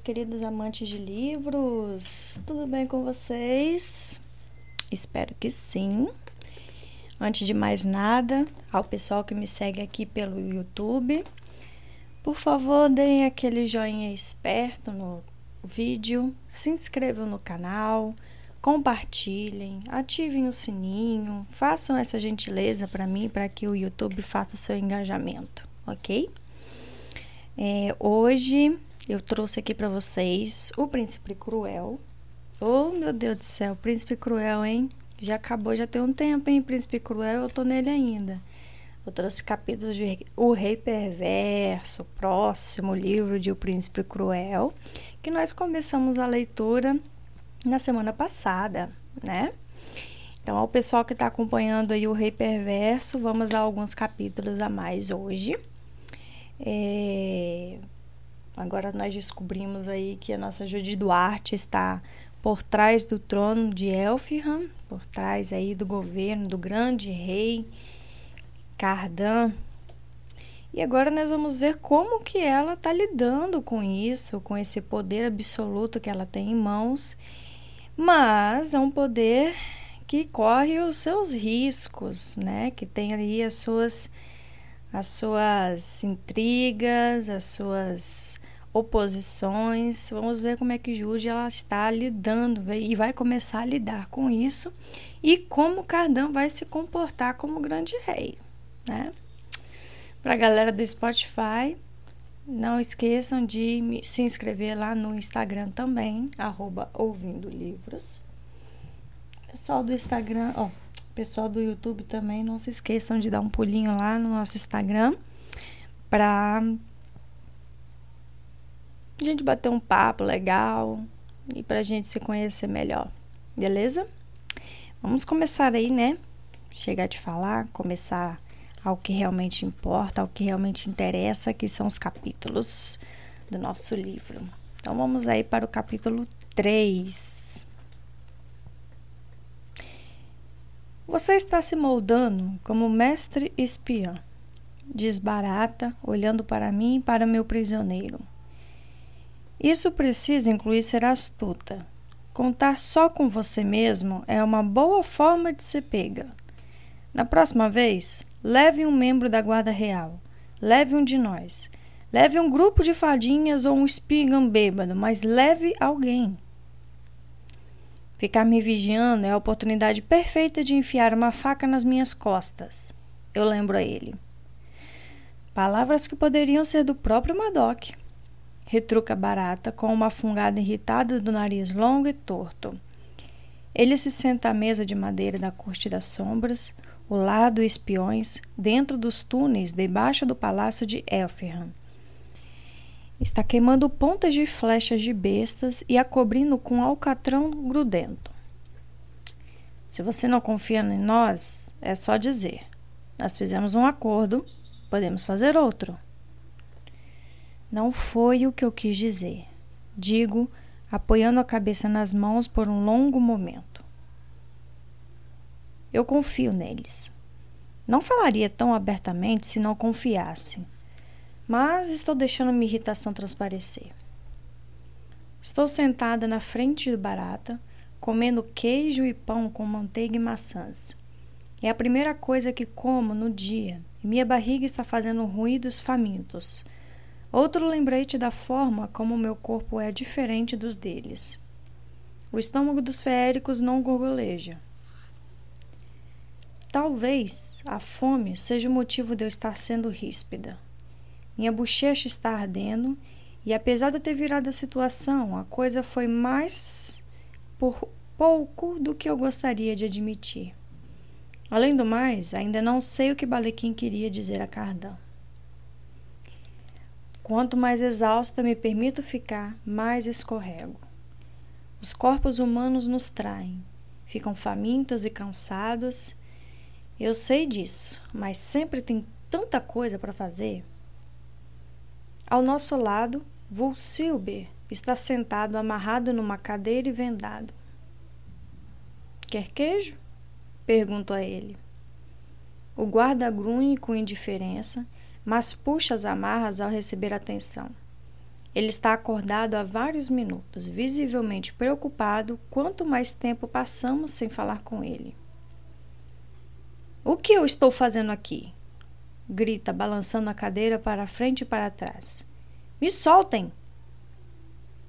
queridos amantes de livros. Tudo bem com vocês? Espero que sim. Antes de mais nada, ao pessoal que me segue aqui pelo YouTube, por favor, deem aquele joinha esperto no vídeo, se inscrevam no canal, compartilhem, ativem o sininho, façam essa gentileza para mim, para que o YouTube faça seu engajamento, ok? É, hoje eu trouxe aqui para vocês o Príncipe Cruel. Oh, meu Deus do céu, Príncipe Cruel, hein? Já acabou, já tem um tempo, hein? Príncipe Cruel, eu tô nele ainda. Eu trouxe capítulos de O Rei Perverso, próximo livro de O Príncipe Cruel, que nós começamos a leitura na semana passada, né? Então, ao pessoal que está acompanhando aí o Rei Perverso, vamos a alguns capítulos a mais hoje. É, Agora nós descobrimos aí que a nossa Judy Duarte está por trás do trono de Elfham, por trás aí do governo do grande rei Cardan. E agora nós vamos ver como que ela está lidando com isso, com esse poder absoluto que ela tem em mãos. Mas é um poder que corre os seus riscos, né? Que tem ali as suas as suas intrigas, as suas oposições. Vamos ver como é que Jude ela está lidando e vai começar a lidar com isso e como Cardan vai se comportar como grande rei, né? Para a galera do Spotify, não esqueçam de se inscrever lá no Instagram também, arroba ouvindo livros. Pessoal do Instagram, ó, pessoal do YouTube também, não se esqueçam de dar um pulinho lá no nosso Instagram para a gente bater um papo legal e para a gente se conhecer melhor, beleza? Vamos começar aí, né? Chegar de falar, começar ao que realmente importa, ao que realmente interessa, que são os capítulos do nosso livro. Então vamos aí para o capítulo 3. Você está se moldando como mestre espiã. Desbarata, olhando para mim e para meu prisioneiro. Isso precisa incluir ser astuta. Contar só com você mesmo é uma boa forma de ser pega. Na próxima vez, leve um membro da Guarda Real. Leve um de nós. Leve um grupo de fadinhas ou um espigão bêbado, mas leve alguém. Ficar me vigiando é a oportunidade perfeita de enfiar uma faca nas minhas costas. Eu lembro a ele. Palavras que poderiam ser do próprio Madoc retruca Barata com uma fungada irritada do nariz longo e torto. Ele se senta à mesa de madeira da Corte das Sombras, o lado espiões, dentro dos túneis debaixo do palácio de Elfham. Está queimando pontas de flechas de bestas e a cobrindo com alcatrão grudento. Se você não confia em nós, é só dizer. Nós fizemos um acordo, podemos fazer outro. Não foi o que eu quis dizer. Digo, apoiando a cabeça nas mãos por um longo momento. Eu confio neles. Não falaria tão abertamente se não confiasse, mas estou deixando minha irritação transparecer. Estou sentada na frente do barata, comendo queijo e pão com manteiga e maçãs. É a primeira coisa que como no dia e minha barriga está fazendo ruídos famintos. Outro lembrete da forma como meu corpo é diferente dos deles. O estômago dos feéricos não gorgoleja. Talvez a fome seja o motivo de eu estar sendo ríspida. Minha bochecha está ardendo e, apesar de eu ter virado a situação, a coisa foi mais por pouco do que eu gostaria de admitir. Além do mais, ainda não sei o que Balequim queria dizer a Cardan. Quanto mais exausta me permito ficar, mais escorrego. Os corpos humanos nos traem, ficam famintos e cansados. Eu sei disso, mas sempre tem tanta coisa para fazer. Ao nosso lado, Vulsilber está sentado amarrado numa cadeira e vendado. Quer queijo? Pergunto a ele. O guarda grunhe com indiferença mas puxa as amarras ao receber atenção. Ele está acordado há vários minutos, visivelmente preocupado quanto mais tempo passamos sem falar com ele. O que eu estou fazendo aqui? grita, balançando a cadeira para frente e para trás. Me soltem!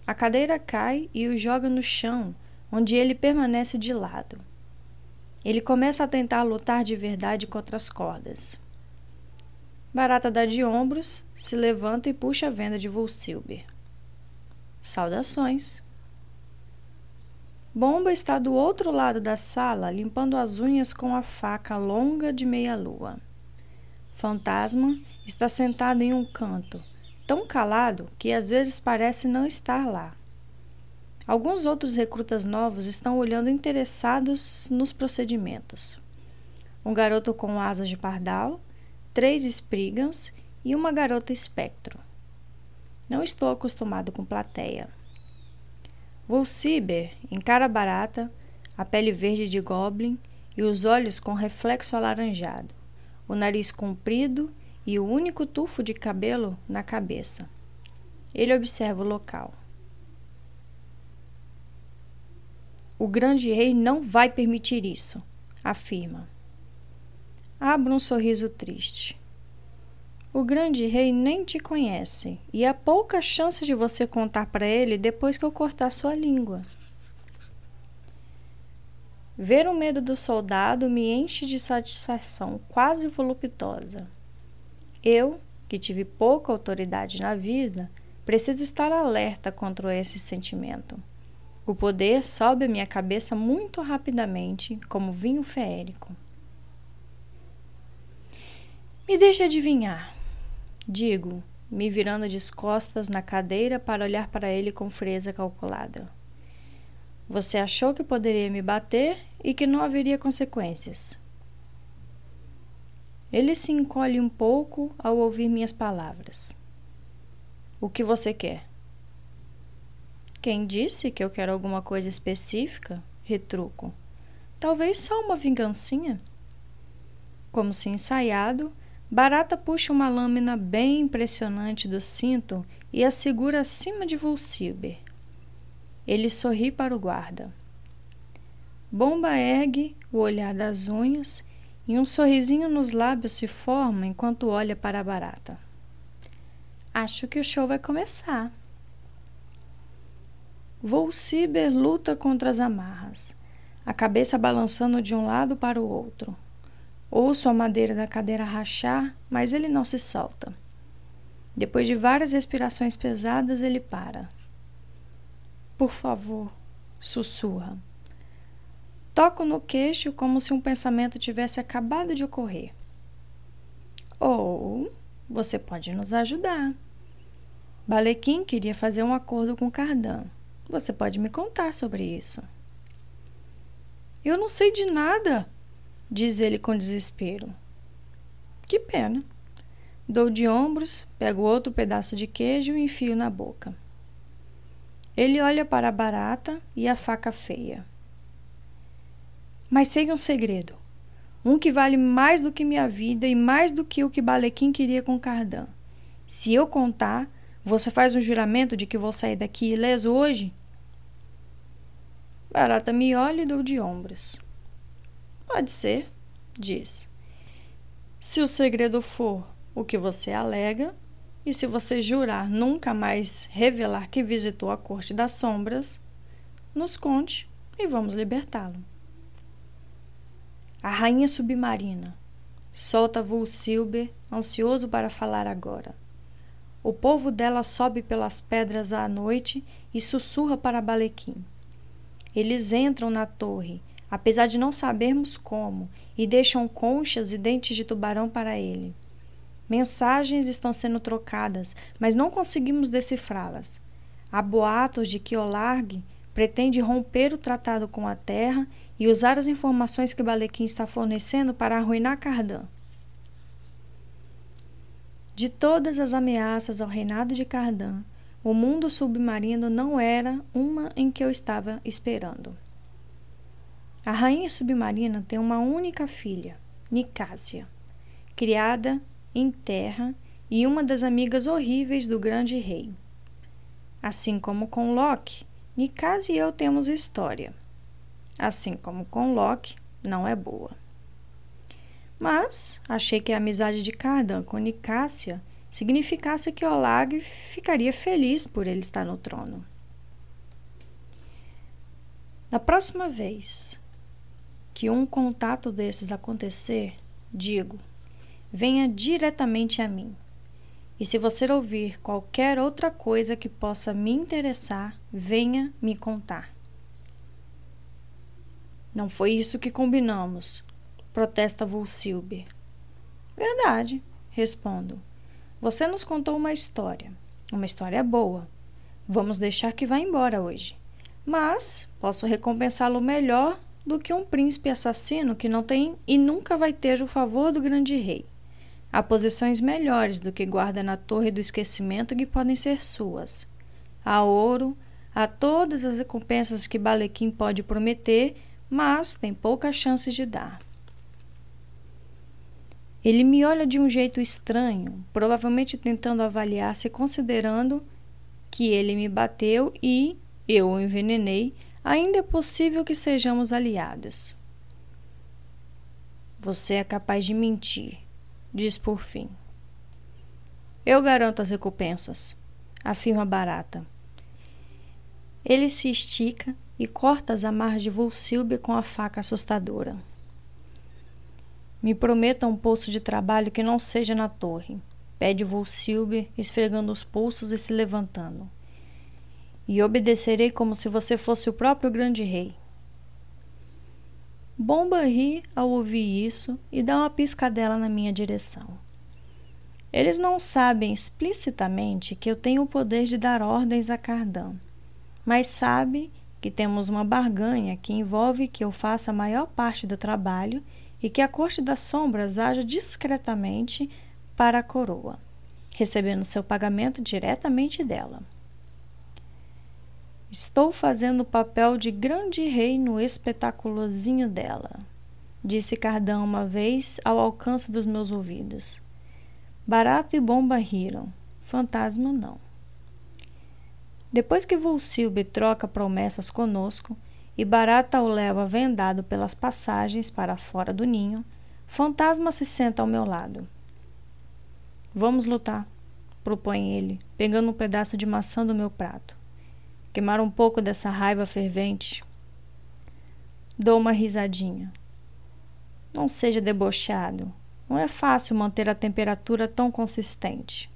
A cadeira cai e o joga no chão, onde ele permanece de lado. Ele começa a tentar lutar de verdade contra as cordas. Barata dá de ombros, se levanta e puxa a venda de Volsilber. Saudações. Bomba está do outro lado da sala, limpando as unhas com a faca longa de meia-lua. Fantasma está sentado em um canto, tão calado que às vezes parece não estar lá. Alguns outros recrutas novos estão olhando interessados nos procedimentos. Um garoto com asas de pardal três Spriggans e uma garota espectro. Não estou acostumado com plateia. Volciber, em cara barata, a pele verde de goblin e os olhos com reflexo alaranjado, o nariz comprido e o único tufo de cabelo na cabeça. Ele observa o local. O grande rei não vai permitir isso, afirma. Abra um sorriso triste. O grande rei nem te conhece e há pouca chance de você contar para ele depois que eu cortar sua língua. Ver o medo do soldado me enche de satisfação quase voluptuosa. Eu, que tive pouca autoridade na vida, preciso estar alerta contra esse sentimento. O poder sobe a minha cabeça muito rapidamente, como vinho feérico. Me deixe adivinhar, digo, me virando de costas na cadeira para olhar para ele com frieza calculada. Você achou que poderia me bater e que não haveria consequências. Ele se encolhe um pouco ao ouvir minhas palavras. O que você quer? Quem disse que eu quero alguma coisa específica? Retruco. Talvez só uma vingancinha. Como se ensaiado, Barata puxa uma lâmina bem impressionante do cinto e a segura acima de Volsilber. Ele sorri para o guarda. Bomba ergue o olhar das unhas e um sorrisinho nos lábios se forma enquanto olha para a barata. Acho que o show vai começar. Volciber luta contra as amarras, a cabeça balançando de um lado para o outro. Ouço a madeira da cadeira rachar, mas ele não se solta. Depois de várias respirações pesadas, ele para. Por favor, sussurra. Toco no queixo como se um pensamento tivesse acabado de ocorrer. Ou você pode nos ajudar. Balequim queria fazer um acordo com Cardan. Você pode me contar sobre isso. Eu não sei de nada, diz ele com desespero. Que pena. Dou de ombros, pego outro pedaço de queijo e enfio na boca. Ele olha para a barata e a faca feia. Mas sei um segredo. Um que vale mais do que minha vida e mais do que o que Balequim queria com Cardan. Se eu contar, você faz um juramento de que vou sair daqui ileso hoje? Barata me olha e dou de ombros. Pode ser, diz. Se o segredo for o que você alega, e se você jurar nunca mais revelar que visitou a Corte das Sombras, nos conte e vamos libertá-lo. A rainha submarina solta Vulsilber, ansioso para falar agora. O povo dela sobe pelas pedras à noite e sussurra para Balequim. Eles entram na torre apesar de não sabermos como, e deixam conchas e dentes de tubarão para ele. Mensagens estão sendo trocadas, mas não conseguimos decifrá-las. Há boatos de que Olarg pretende romper o tratado com a Terra e usar as informações que Balequim está fornecendo para arruinar Cardan. De todas as ameaças ao reinado de Cardan, o mundo submarino não era uma em que eu estava esperando. A rainha submarina tem uma única filha, Nicásia, criada em terra e uma das amigas horríveis do grande rei. Assim como com Locke, Nicásia e eu temos história. Assim como com Locke, não é boa. Mas achei que a amizade de Cardan com Nicásia significasse que Olag ficaria feliz por ele estar no trono. Na próxima vez que um contato desses acontecer, digo: venha diretamente a mim. E se você ouvir qualquer outra coisa que possa me interessar, venha me contar. Não foi isso que combinamos, protesta Vulsilber. Verdade, respondo. Você nos contou uma história. Uma história boa. Vamos deixar que vá embora hoje. Mas posso recompensá-lo melhor do que um príncipe assassino que não tem e nunca vai ter o favor do grande rei. Há posições melhores do que guarda na torre do esquecimento que podem ser suas. Há ouro, há todas as recompensas que Balequim pode prometer, mas tem poucas chances de dar. Ele me olha de um jeito estranho, provavelmente tentando avaliar se considerando que ele me bateu e eu o envenenei, ainda é possível que sejamos aliados. Você é capaz de mentir, diz por fim. Eu garanto as recompensas, afirma Barata. Ele se estica e corta as amarras de Volsilbe com a faca assustadora. Me prometa um posto de trabalho que não seja na torre, pede Volsilbe, esfregando os pulsos e se levantando. E obedecerei como se você fosse o próprio grande rei. Bomba ri ao ouvir isso e dá uma piscadela na minha direção. Eles não sabem explicitamente que eu tenho o poder de dar ordens a Cardan, mas sabem que temos uma barganha que envolve que eu faça a maior parte do trabalho e que a corte das sombras haja discretamente para a coroa, recebendo seu pagamento diretamente dela. Estou fazendo o papel de grande rei no espetaculozinho dela, disse Cardão uma vez ao alcance dos meus ouvidos. Barato e bomba riram, fantasma não. Depois que Volsilbe troca promessas conosco e Barata o leva vendado pelas passagens para fora do ninho, Fantasma se senta ao meu lado. Vamos lutar, propõe ele, pegando um pedaço de maçã do meu prato queimar um pouco dessa raiva fervente. Dou uma risadinha. Não seja debochado. Não é fácil manter a temperatura tão consistente.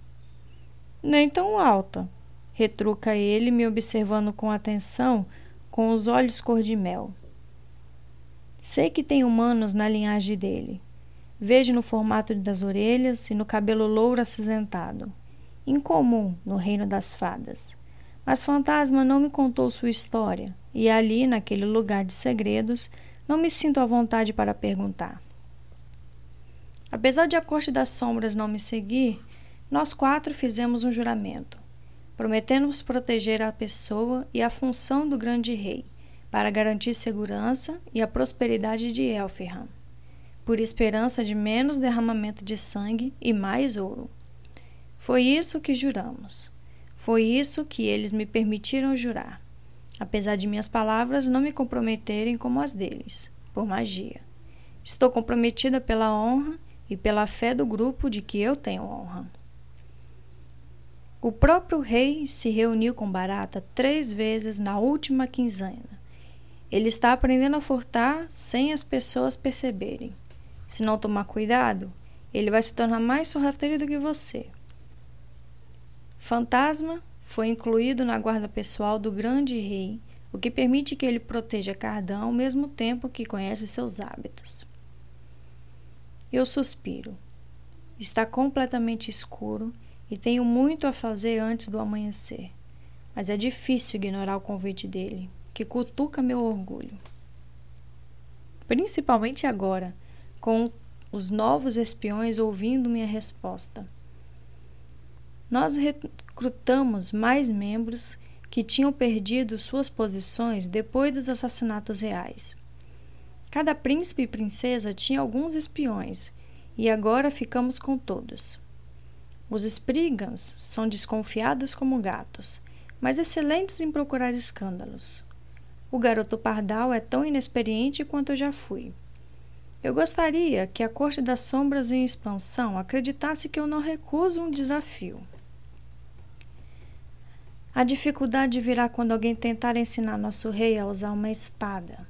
Nem tão alta, retruca ele, me observando com atenção, com os olhos cor de mel. Sei que tem humanos na linhagem dele. Vejo no formato das orelhas e no cabelo louro acinzentado. Incomum no reino das fadas. Mas Fantasma não me contou sua história, e ali, naquele lugar de segredos, não me sinto à vontade para perguntar. Apesar de a Corte das Sombras não me seguir, nós quatro fizemos um juramento. Prometemos proteger a pessoa e a função do grande rei, para garantir segurança e a prosperidade de Elfirham, por esperança de menos derramamento de sangue e mais ouro. Foi isso que juramos. Foi isso que eles me permitiram jurar, apesar de minhas palavras não me comprometerem como as deles, por magia. Estou comprometida pela honra e pela fé do grupo de que eu tenho honra. O próprio rei se reuniu com Barata três vezes na última quinzena. Ele está aprendendo a furtar sem as pessoas perceberem. Se não tomar cuidado, ele vai se tornar mais sorrateiro do que você. Fantasma foi incluído na guarda pessoal do grande rei, o que permite que ele proteja Cardão ao mesmo tempo que conhece seus hábitos. Eu suspiro. Está completamente escuro e tenho muito a fazer antes do amanhecer, mas é difícil ignorar o convite dele, que cutuca meu orgulho. Principalmente agora, com os novos espiões ouvindo minha resposta. Nós recrutamos mais membros que tinham perdido suas posições depois dos assassinatos reais. Cada príncipe e princesa tinha alguns espiões, e agora ficamos com todos. Os Spriggans são desconfiados como gatos, mas excelentes em procurar escândalos. O garoto pardal é tão inexperiente quanto eu já fui. Eu gostaria que a Corte das Sombras em expansão acreditasse que eu não recuso um desafio. A dificuldade virá quando alguém tentar ensinar nosso rei a usar uma espada.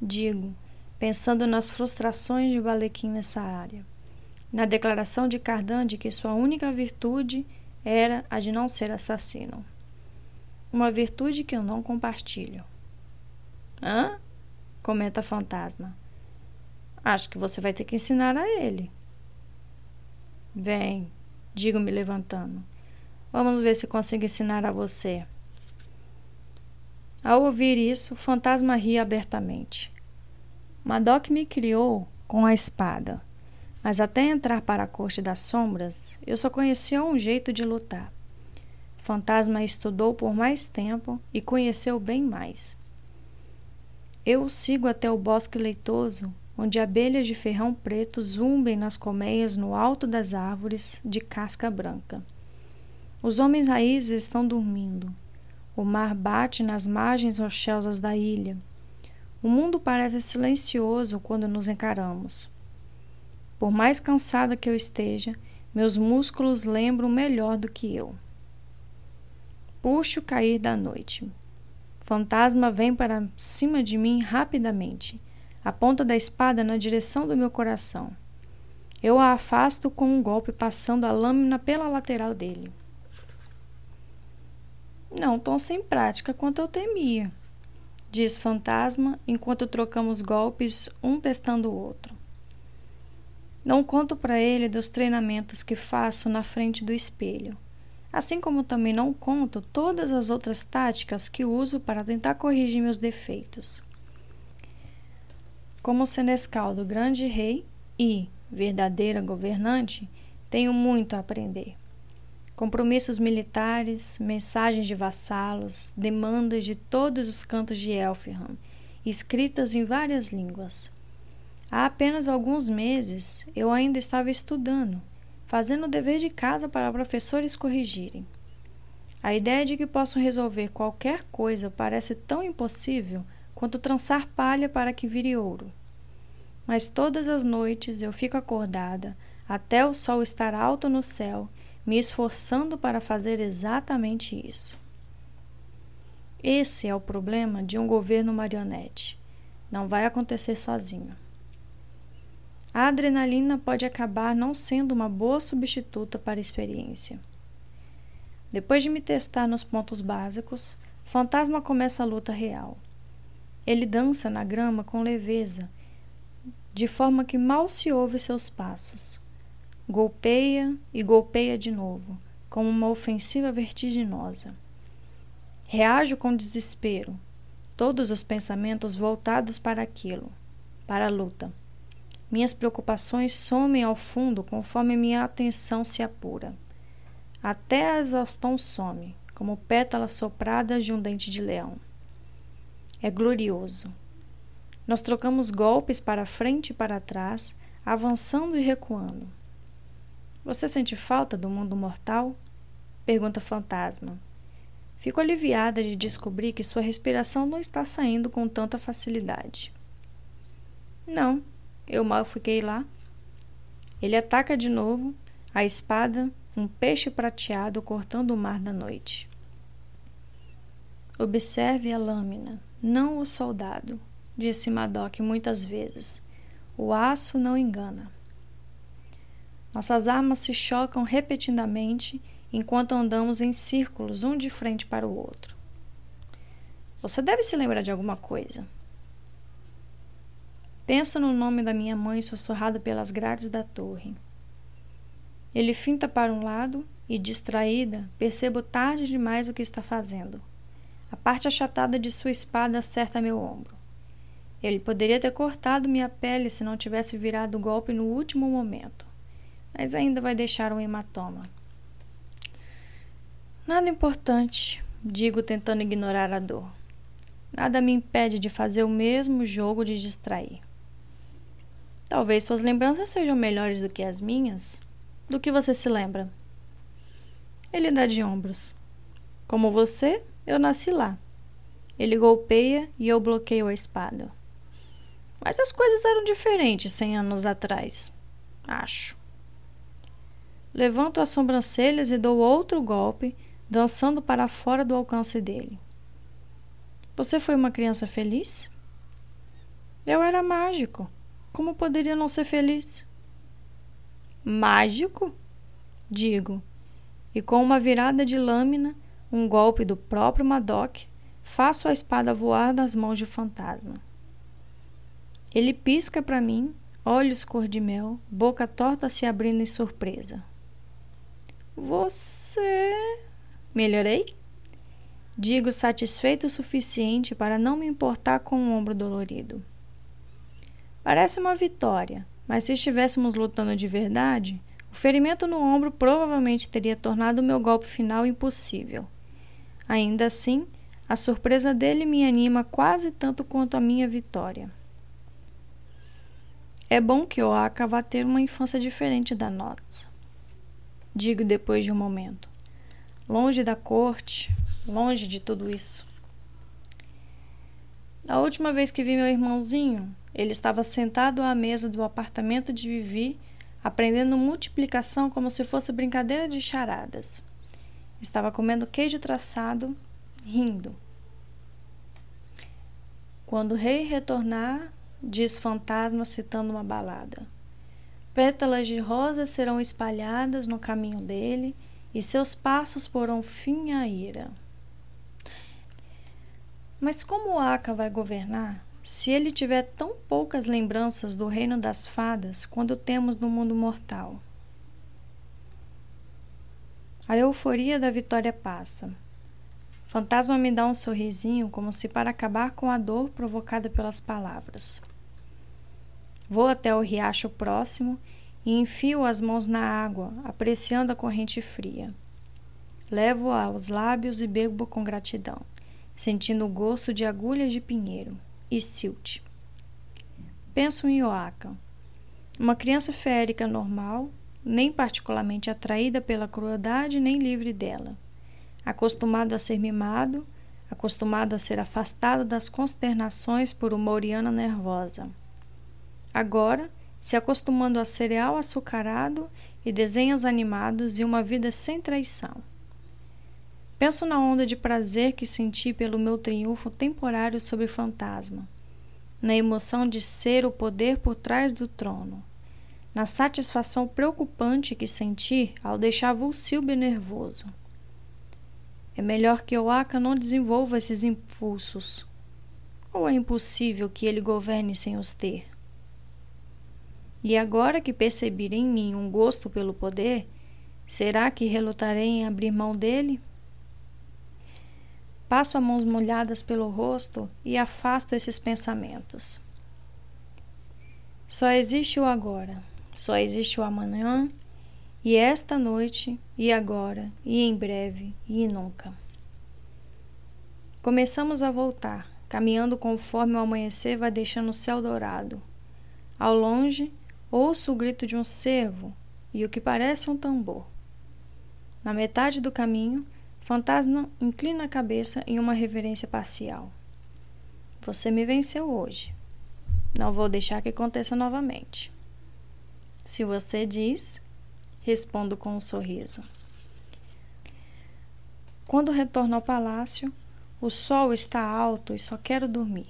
Digo, pensando nas frustrações de Balequim nessa área. Na declaração de Cardan de que sua única virtude era a de não ser assassino. Uma virtude que eu não compartilho. Hã? Comenta Fantasma. Acho que você vai ter que ensinar a ele. Vem, digo-me levantando. Vamos ver se consigo ensinar a você. Ao ouvir isso, o fantasma ria abertamente. Madoc me criou com a espada, mas até entrar para a corte das sombras, eu só conhecia um jeito de lutar. O fantasma estudou por mais tempo e conheceu bem mais. Eu o sigo até o bosque leitoso, onde abelhas de ferrão preto zumbem nas colmeias no alto das árvores de casca branca. Os homens raízes estão dormindo. O mar bate nas margens rochosas da ilha. O mundo parece silencioso quando nos encaramos. Por mais cansada que eu esteja, meus músculos lembram melhor do que eu. Puxo cair da noite. Fantasma vem para cima de mim rapidamente, a ponta da espada na direção do meu coração. Eu a afasto com um golpe, passando a lâmina pela lateral dele. Não tão sem prática quanto eu temia, diz Fantasma enquanto trocamos golpes, um testando o outro. Não conto para ele dos treinamentos que faço na frente do espelho, assim como também não conto todas as outras táticas que uso para tentar corrigir meus defeitos. Como senescal do grande rei e verdadeira governante, tenho muito a aprender compromissos militares, mensagens de vassalos, demandas de todos os cantos de Elfham, escritas em várias línguas. Há apenas alguns meses eu ainda estava estudando, fazendo o dever de casa para professores corrigirem. A ideia de que posso resolver qualquer coisa parece tão impossível quanto trançar palha para que vire ouro. Mas todas as noites eu fico acordada até o sol estar alto no céu me esforçando para fazer exatamente isso. Esse é o problema de um governo marionete. Não vai acontecer sozinho. A adrenalina pode acabar não sendo uma boa substituta para a experiência. Depois de me testar nos pontos básicos, Fantasma começa a luta real. Ele dança na grama com leveza, de forma que mal se ouve seus passos. Golpeia e golpeia de novo, como uma ofensiva vertiginosa. Reajo com desespero, todos os pensamentos voltados para aquilo, para a luta. Minhas preocupações somem ao fundo conforme minha atenção se apura. Até a exaustão some, como pétalas sopradas de um dente de leão. É glorioso. Nós trocamos golpes para frente e para trás, avançando e recuando. Você sente falta do mundo mortal? Pergunta Fantasma. Fico aliviada de descobrir que sua respiração não está saindo com tanta facilidade. Não, eu mal fiquei lá. Ele ataca de novo, a espada, um peixe prateado cortando o mar da noite. Observe a lâmina, não o soldado, disse Madoc muitas vezes. O aço não engana. Nossas armas se chocam repetidamente enquanto andamos em círculos, um de frente para o outro. Você deve se lembrar de alguma coisa. Penso no nome da minha mãe sussurrado pelas grades da torre. Ele finta para um lado e, distraída, percebo tarde demais o que está fazendo. A parte achatada de sua espada acerta meu ombro. Ele poderia ter cortado minha pele se não tivesse virado o golpe no último momento mas ainda vai deixar um hematoma. Nada importante, digo tentando ignorar a dor. Nada me impede de fazer o mesmo jogo de distrair. Talvez suas lembranças sejam melhores do que as minhas. Do que você se lembra? Ele dá de ombros. Como você, eu nasci lá. Ele golpeia e eu bloqueio a espada. Mas as coisas eram diferentes cem anos atrás. Acho. Levanto as sobrancelhas e dou outro golpe, dançando para fora do alcance dele. Você foi uma criança feliz? Eu era mágico. Como poderia não ser feliz? Mágico? Digo, e com uma virada de lâmina, um golpe do próprio Madoc, faço a espada voar das mãos de fantasma. Ele pisca para mim, olhos cor de mel, boca torta se abrindo em surpresa. Você. Melhorei? Digo satisfeito o suficiente para não me importar com o ombro dolorido. Parece uma vitória, mas se estivéssemos lutando de verdade, o ferimento no ombro provavelmente teria tornado meu golpe final impossível. Ainda assim, a surpresa dele me anima quase tanto quanto a minha vitória. É bom que Oaka vá ter uma infância diferente da nossa digo depois de um momento. Longe da corte, longe de tudo isso. Da última vez que vi meu irmãozinho, ele estava sentado à mesa do apartamento de Vivi, aprendendo multiplicação como se fosse brincadeira de charadas. Estava comendo queijo traçado, rindo. Quando o rei retornar, diz fantasma citando uma balada. Pétalas de rosa serão espalhadas no caminho dele, e seus passos porão fim à ira. Mas como Aka vai governar se ele tiver tão poucas lembranças do reino das fadas quando temos no mundo mortal? A euforia da vitória passa. Fantasma me dá um sorrisinho, como se para acabar com a dor provocada pelas palavras. Vou até o riacho próximo e enfio as mãos na água, apreciando a corrente fria. Levo aos lábios e bebo com gratidão, sentindo o gosto de agulhas de pinheiro e silt. Penso em Oaka, uma criança férica normal, nem particularmente atraída pela crueldade nem livre dela, acostumado a ser mimado, acostumado a ser afastado das consternações por uma Oriana nervosa. Agora, se acostumando a cereal açucarado e desenhos animados e uma vida sem traição. Penso na onda de prazer que senti pelo meu triunfo temporário sobre fantasma, na emoção de ser o poder por trás do trono, na satisfação preocupante que senti ao deixar Vulsilbe nervoso. É melhor que Oaka não desenvolva esses impulsos. Ou é impossível que ele governe sem os ter? E agora que percebi em mim um gosto pelo poder, será que relutarei em abrir mão dele? Passo as mãos molhadas pelo rosto e afasto esses pensamentos. Só existe o agora, só existe o amanhã, e esta noite, e agora, e em breve, e nunca. Começamos a voltar, caminhando conforme o amanhecer vai deixando o céu dourado. Ao longe, ouço o grito de um cervo e o que parece um tambor. Na metade do caminho, Fantasma inclina a cabeça em uma reverência parcial. Você me venceu hoje. Não vou deixar que aconteça novamente. Se você diz, respondo com um sorriso. Quando retorno ao palácio, o sol está alto e só quero dormir.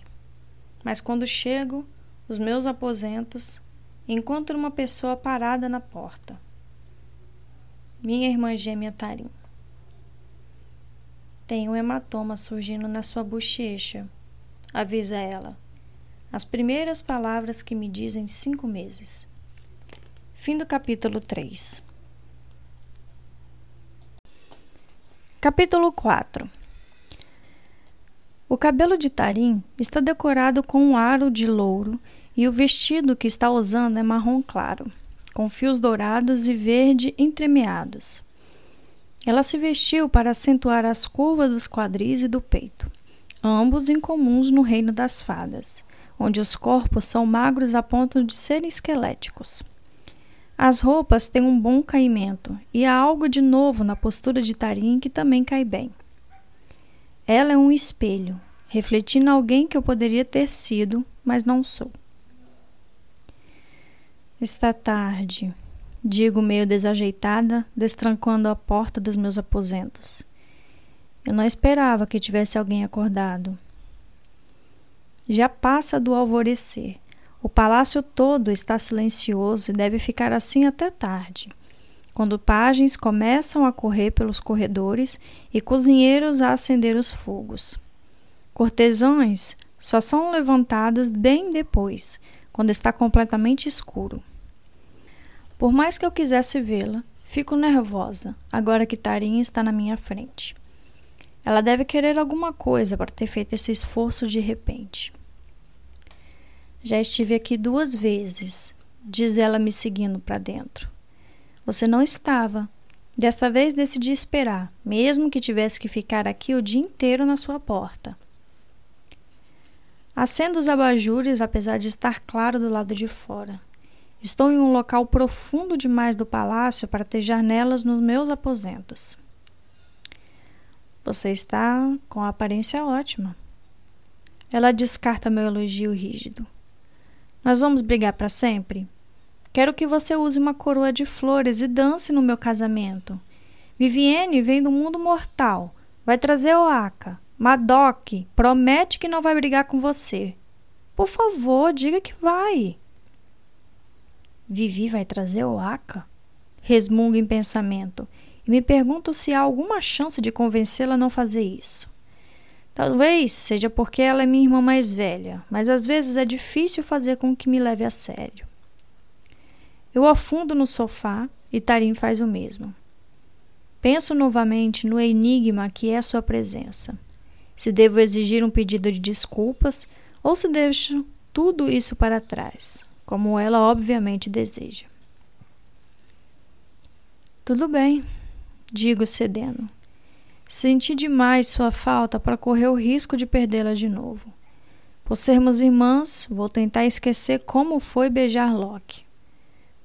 Mas quando chego, os meus aposentos encontro uma pessoa parada na porta. Minha irmã gêmea Tarim. Tem um hematoma surgindo na sua bochecha, avisa ela. As primeiras palavras que me dizem cinco meses. Fim do capítulo 3. Capítulo 4 O cabelo de Tarim está decorado com um aro de louro e o vestido que está usando é marrom claro, com fios dourados e verde entremeados. Ela se vestiu para acentuar as curvas dos quadris e do peito, ambos incomuns no reino das fadas, onde os corpos são magros a ponto de serem esqueléticos. As roupas têm um bom caimento e há algo de novo na postura de Tarim que também cai bem. Ela é um espelho, refletindo alguém que eu poderia ter sido, mas não sou. Está tarde, digo meio desajeitada, destrancando a porta dos meus aposentos. Eu não esperava que tivesse alguém acordado. Já passa do alvorecer. O palácio todo está silencioso e deve ficar assim até tarde, quando pajens começam a correr pelos corredores e cozinheiros a acender os fogos. Cortesões só são levantados bem depois, quando está completamente escuro. Por mais que eu quisesse vê-la, fico nervosa agora que Tarim está na minha frente. Ela deve querer alguma coisa para ter feito esse esforço de repente. Já estive aqui duas vezes, diz ela me seguindo para dentro. Você não estava. Desta vez decidi esperar, mesmo que tivesse que ficar aqui o dia inteiro na sua porta. Acendo os abajures, apesar de estar claro do lado de fora. Estou em um local profundo demais do palácio para ter janelas nos meus aposentos. Você está com a aparência ótima. Ela descarta meu elogio rígido. Nós vamos brigar para sempre? Quero que você use uma coroa de flores e dance no meu casamento. Vivienne vem do mundo mortal. Vai trazer Oaka. Madoc promete que não vai brigar com você. Por favor, diga que vai. Vivi vai trazer Oaka? Resmungo em pensamento e me pergunto se há alguma chance de convencê-la a não fazer isso. Talvez seja porque ela é minha irmã mais velha, mas às vezes é difícil fazer com que me leve a sério. Eu afundo no sofá e Tarim faz o mesmo. Penso novamente no enigma que é sua presença. Se devo exigir um pedido de desculpas ou se deixo tudo isso para trás, como ela obviamente deseja. Tudo bem, digo cedendo. Senti demais sua falta para correr o risco de perdê-la de novo. Por sermos irmãs, vou tentar esquecer como foi beijar Locke.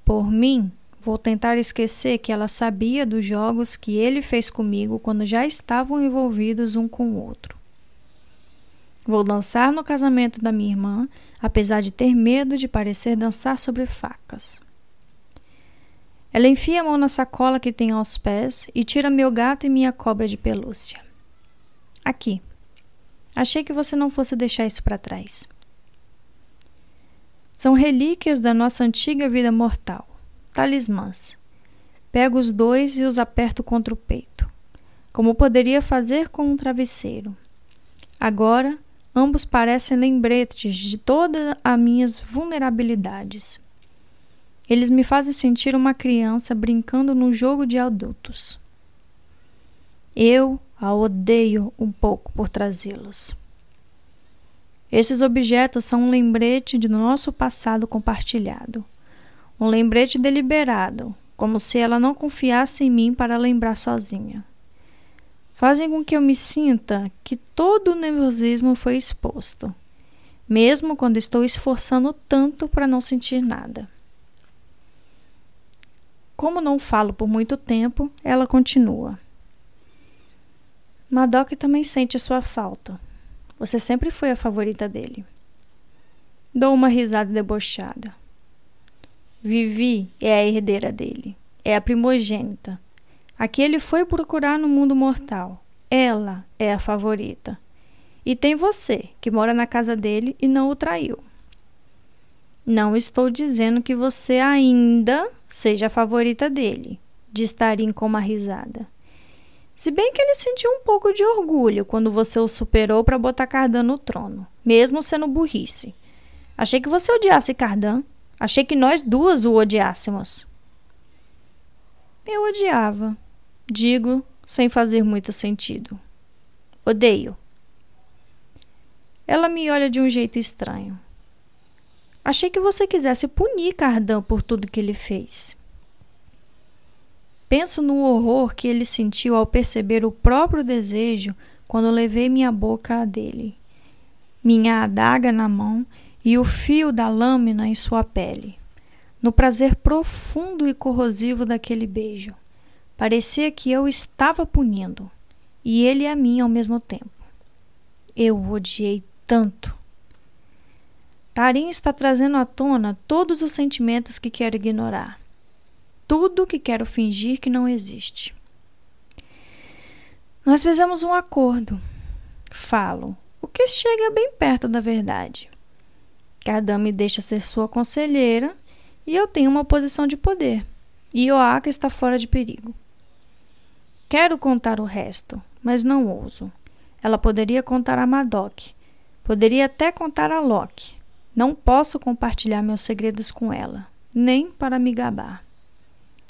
Por mim, vou tentar esquecer que ela sabia dos jogos que ele fez comigo quando já estavam envolvidos um com o outro. Vou dançar no casamento da minha irmã, apesar de ter medo de parecer dançar sobre facas. Ela enfia a mão na sacola que tem aos pés e tira meu gato e minha cobra de pelúcia. Aqui. Achei que você não fosse deixar isso para trás. São relíquias da nossa antiga vida mortal, talismãs. Pego os dois e os aperto contra o peito, como poderia fazer com um travesseiro. Agora, ambos parecem lembretes de todas as minhas vulnerabilidades. Eles me fazem sentir uma criança brincando num jogo de adultos. Eu a odeio um pouco por trazê-los. Esses objetos são um lembrete de nosso passado compartilhado, um lembrete deliberado, como se ela não confiasse em mim para lembrar sozinha. Fazem com que eu me sinta que todo o nervosismo foi exposto, mesmo quando estou esforçando tanto para não sentir nada. Como não falo por muito tempo, ela continua. Madoc também sente sua falta. Você sempre foi a favorita dele. Dou uma risada debochada. Vivi é a herdeira dele. É a primogênita. A que ele foi procurar no mundo mortal. Ela é a favorita. E tem você, que mora na casa dele e não o traiu. Não estou dizendo que você ainda seja a favorita dele, disse Tarim com uma risada. Se bem que ele sentiu um pouco de orgulho quando você o superou para botar Cardan no trono, mesmo sendo burrice. Achei que você odiasse Cardan. Achei que nós duas o odiássemos. Eu odiava, digo sem fazer muito sentido. Odeio. Ela me olha de um jeito estranho. Achei que você quisesse punir Cardan por tudo que ele fez. Penso no horror que ele sentiu ao perceber o próprio desejo quando levei minha boca a dele, minha adaga na mão e o fio da lâmina em sua pele. No prazer profundo e corrosivo daquele beijo. Parecia que eu estava punindo, e ele a mim ao mesmo tempo. Eu o odiei tanto. Tarim está trazendo à tona todos os sentimentos que quero ignorar. Tudo que quero fingir que não existe. Nós fizemos um acordo. Falo, o que chega bem perto da verdade. Cada me deixa ser sua conselheira e eu tenho uma posição de poder. E Oaka está fora de perigo. Quero contar o resto, mas não ouso. Ela poderia contar a Madoc. Poderia até contar a Locke. Não posso compartilhar meus segredos com ela, nem para me gabar.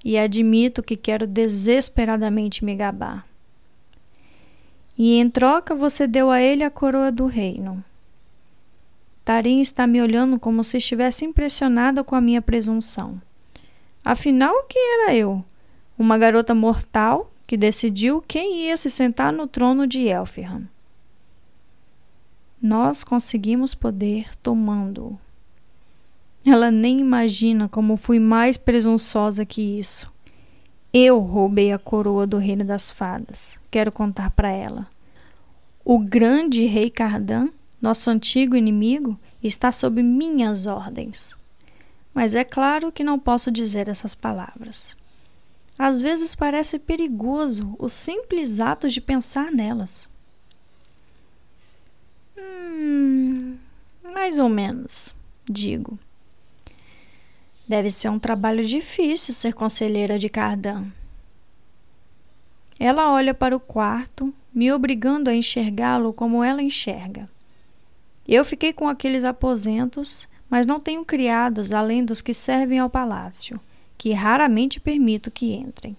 E admito que quero desesperadamente me gabar. E em troca você deu a ele a coroa do reino. Tarim está me olhando como se estivesse impressionada com a minha presunção. Afinal, quem era eu? Uma garota mortal que decidiu quem ia se sentar no trono de Elfirham. Nós conseguimos poder tomando-o. Ela nem imagina como fui mais presunçosa que isso. Eu roubei a coroa do reino das fadas. Quero contar para ela. O grande rei Cardan, nosso antigo inimigo, está sob minhas ordens. Mas é claro que não posso dizer essas palavras. Às vezes parece perigoso o simples ato de pensar nelas. Hum, mais ou menos, digo. Deve ser um trabalho difícil ser conselheira de Cardan. Ela olha para o quarto, me obrigando a enxergá-lo como ela enxerga. Eu fiquei com aqueles aposentos, mas não tenho criados além dos que servem ao palácio que raramente permito que entrem.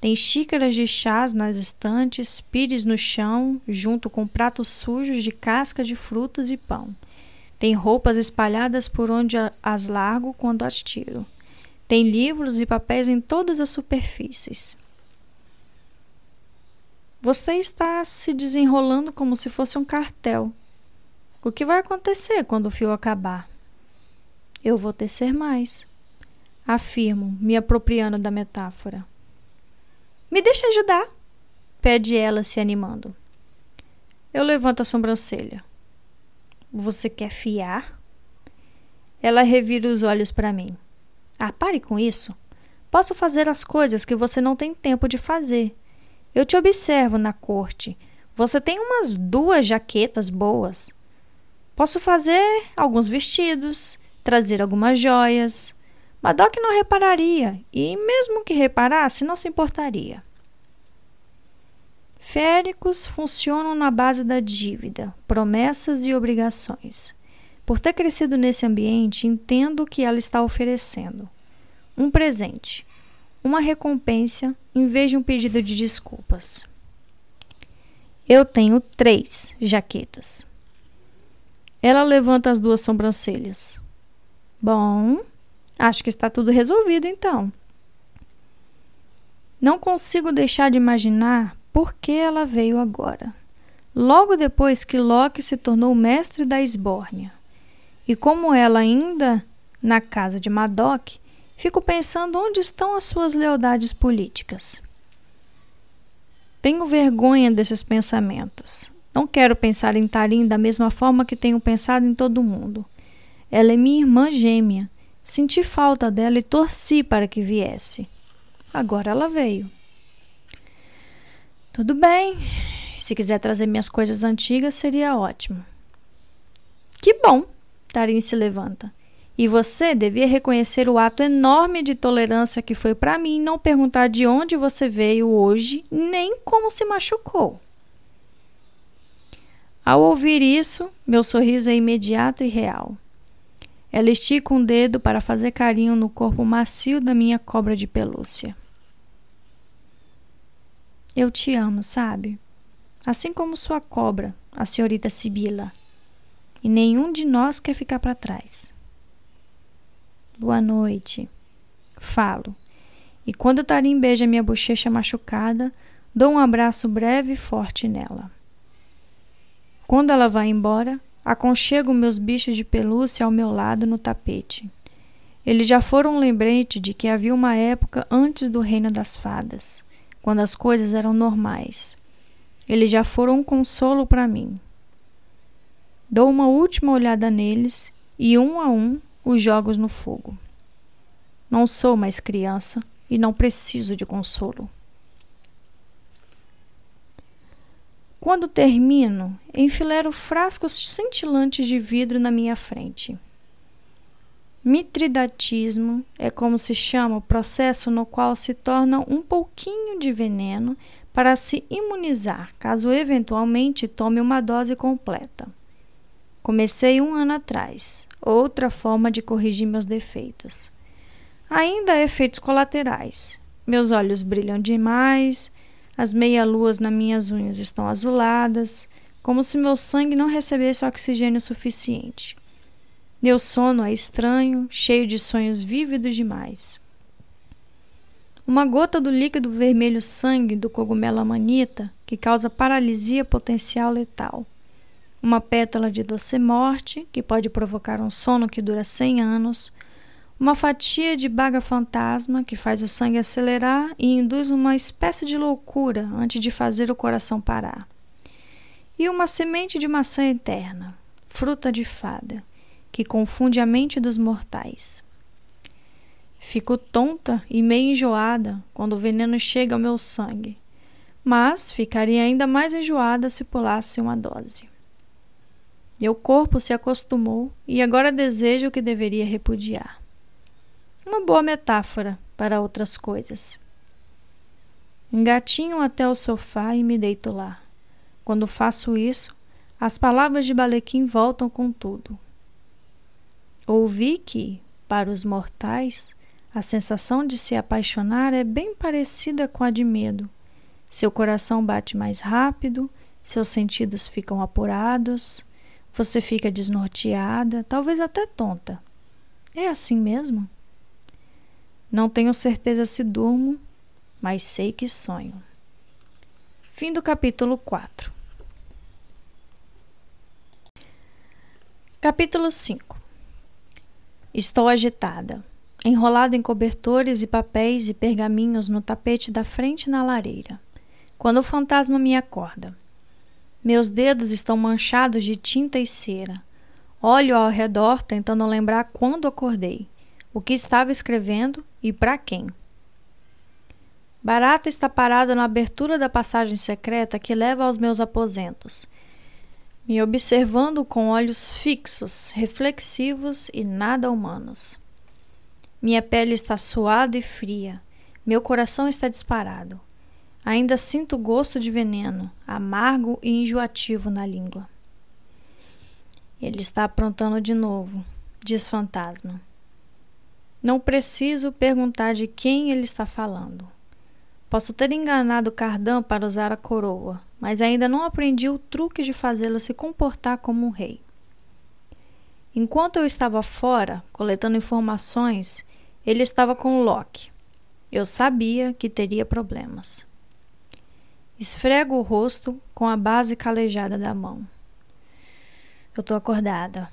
Tem xícaras de chás nas estantes, pires no chão, junto com pratos sujos de casca de frutas e pão. Tem roupas espalhadas por onde as largo quando as tiro. Tem livros e papéis em todas as superfícies. Você está se desenrolando como se fosse um cartel. O que vai acontecer quando o fio acabar? Eu vou tecer mais afirmo, me apropriando da metáfora. Me deixa ajudar, pede ela, se animando. Eu levanto a sobrancelha. Você quer fiar? Ela revira os olhos para mim. Ah, pare com isso. Posso fazer as coisas que você não tem tempo de fazer. Eu te observo na corte. Você tem umas duas jaquetas boas. Posso fazer alguns vestidos, trazer algumas joias. Madoc não repararia, e mesmo que reparasse, não se importaria. Féricos funcionam na base da dívida, promessas e obrigações. Por ter crescido nesse ambiente, entendo o que ela está oferecendo. Um presente, uma recompensa em vez de um pedido de desculpas. Eu tenho três jaquetas. Ela levanta as duas sobrancelhas. Bom, Acho que está tudo resolvido então. Não consigo deixar de imaginar por que ela veio agora. Logo depois que Loki se tornou mestre da Esbórnia. E como ela ainda na casa de Madoc, fico pensando onde estão as suas lealdades políticas. Tenho vergonha desses pensamentos. Não quero pensar em Tarim da mesma forma que tenho pensado em todo mundo. Ela é minha irmã gêmea Senti falta dela e torci para que viesse. Agora ela veio. Tudo bem. Se quiser trazer minhas coisas antigas, seria ótimo. Que bom! Tarim se levanta. E você devia reconhecer o ato enorme de tolerância que foi para mim não perguntar de onde você veio hoje, nem como se machucou. Ao ouvir isso, meu sorriso é imediato e real. Ela estica um dedo para fazer carinho no corpo macio da minha cobra de pelúcia. Eu te amo, sabe? Assim como sua cobra, a senhorita Sibila. E nenhum de nós quer ficar para trás. Boa noite. Falo. E quando Tarim beija minha bochecha machucada, dou um abraço breve e forte nela. Quando ela vai embora, Aconchego meus bichos de pelúcia ao meu lado no tapete. Eles já foram um lembrete de que havia uma época antes do reino das fadas, quando as coisas eram normais. Eles já foram um consolo para mim. Dou uma última olhada neles e, um a um, os jogo no fogo. Não sou mais criança e não preciso de consolo. Quando termino, enfilero frascos cintilantes de vidro na minha frente. Mitridatismo é como se chama o processo no qual se torna um pouquinho de veneno para se imunizar, caso eventualmente tome uma dose completa. Comecei um ano atrás, outra forma de corrigir meus defeitos. Ainda efeitos colaterais. Meus olhos brilham demais, as meia-luas nas minhas unhas estão azuladas, como se meu sangue não recebesse oxigênio suficiente. Meu sono é estranho, cheio de sonhos vívidos demais. Uma gota do líquido vermelho sangue do cogumelo amanita, que causa paralisia potencial letal. Uma pétala de doce morte, que pode provocar um sono que dura 100 anos uma fatia de baga fantasma que faz o sangue acelerar e induz uma espécie de loucura antes de fazer o coração parar. E uma semente de maçã eterna, fruta de fada, que confunde a mente dos mortais. Fico tonta e meio enjoada quando o veneno chega ao meu sangue, mas ficaria ainda mais enjoada se pulasse uma dose. Meu corpo se acostumou e agora deseja o que deveria repudiar uma boa metáfora para outras coisas. Engatinho até o sofá e me deito lá. Quando faço isso, as palavras de Balequim voltam com tudo. Ouvi que, para os mortais, a sensação de se apaixonar é bem parecida com a de medo. Seu coração bate mais rápido, seus sentidos ficam apurados, você fica desnorteada, talvez até tonta. É assim mesmo? Não tenho certeza se durmo, mas sei que sonho. Fim do capítulo 4. Capítulo 5 Estou agitada, enrolada em cobertores e papéis e pergaminhos no tapete da frente na lareira, quando o fantasma me acorda. Meus dedos estão manchados de tinta e cera. Olho ao redor tentando lembrar quando acordei o que estava escrevendo e para quem. Barata está parada na abertura da passagem secreta que leva aos meus aposentos, me observando com olhos fixos, reflexivos e nada humanos. Minha pele está suada e fria, meu coração está disparado. Ainda sinto gosto de veneno, amargo e enjoativo na língua. Ele está aprontando de novo, diz Fantasma. Não preciso perguntar de quem ele está falando. Posso ter enganado Cardan para usar a coroa, mas ainda não aprendi o truque de fazê-lo se comportar como um rei. Enquanto eu estava fora, coletando informações, ele estava com Loki. Eu sabia que teria problemas. Esfrego o rosto com a base calejada da mão. Eu estou acordada.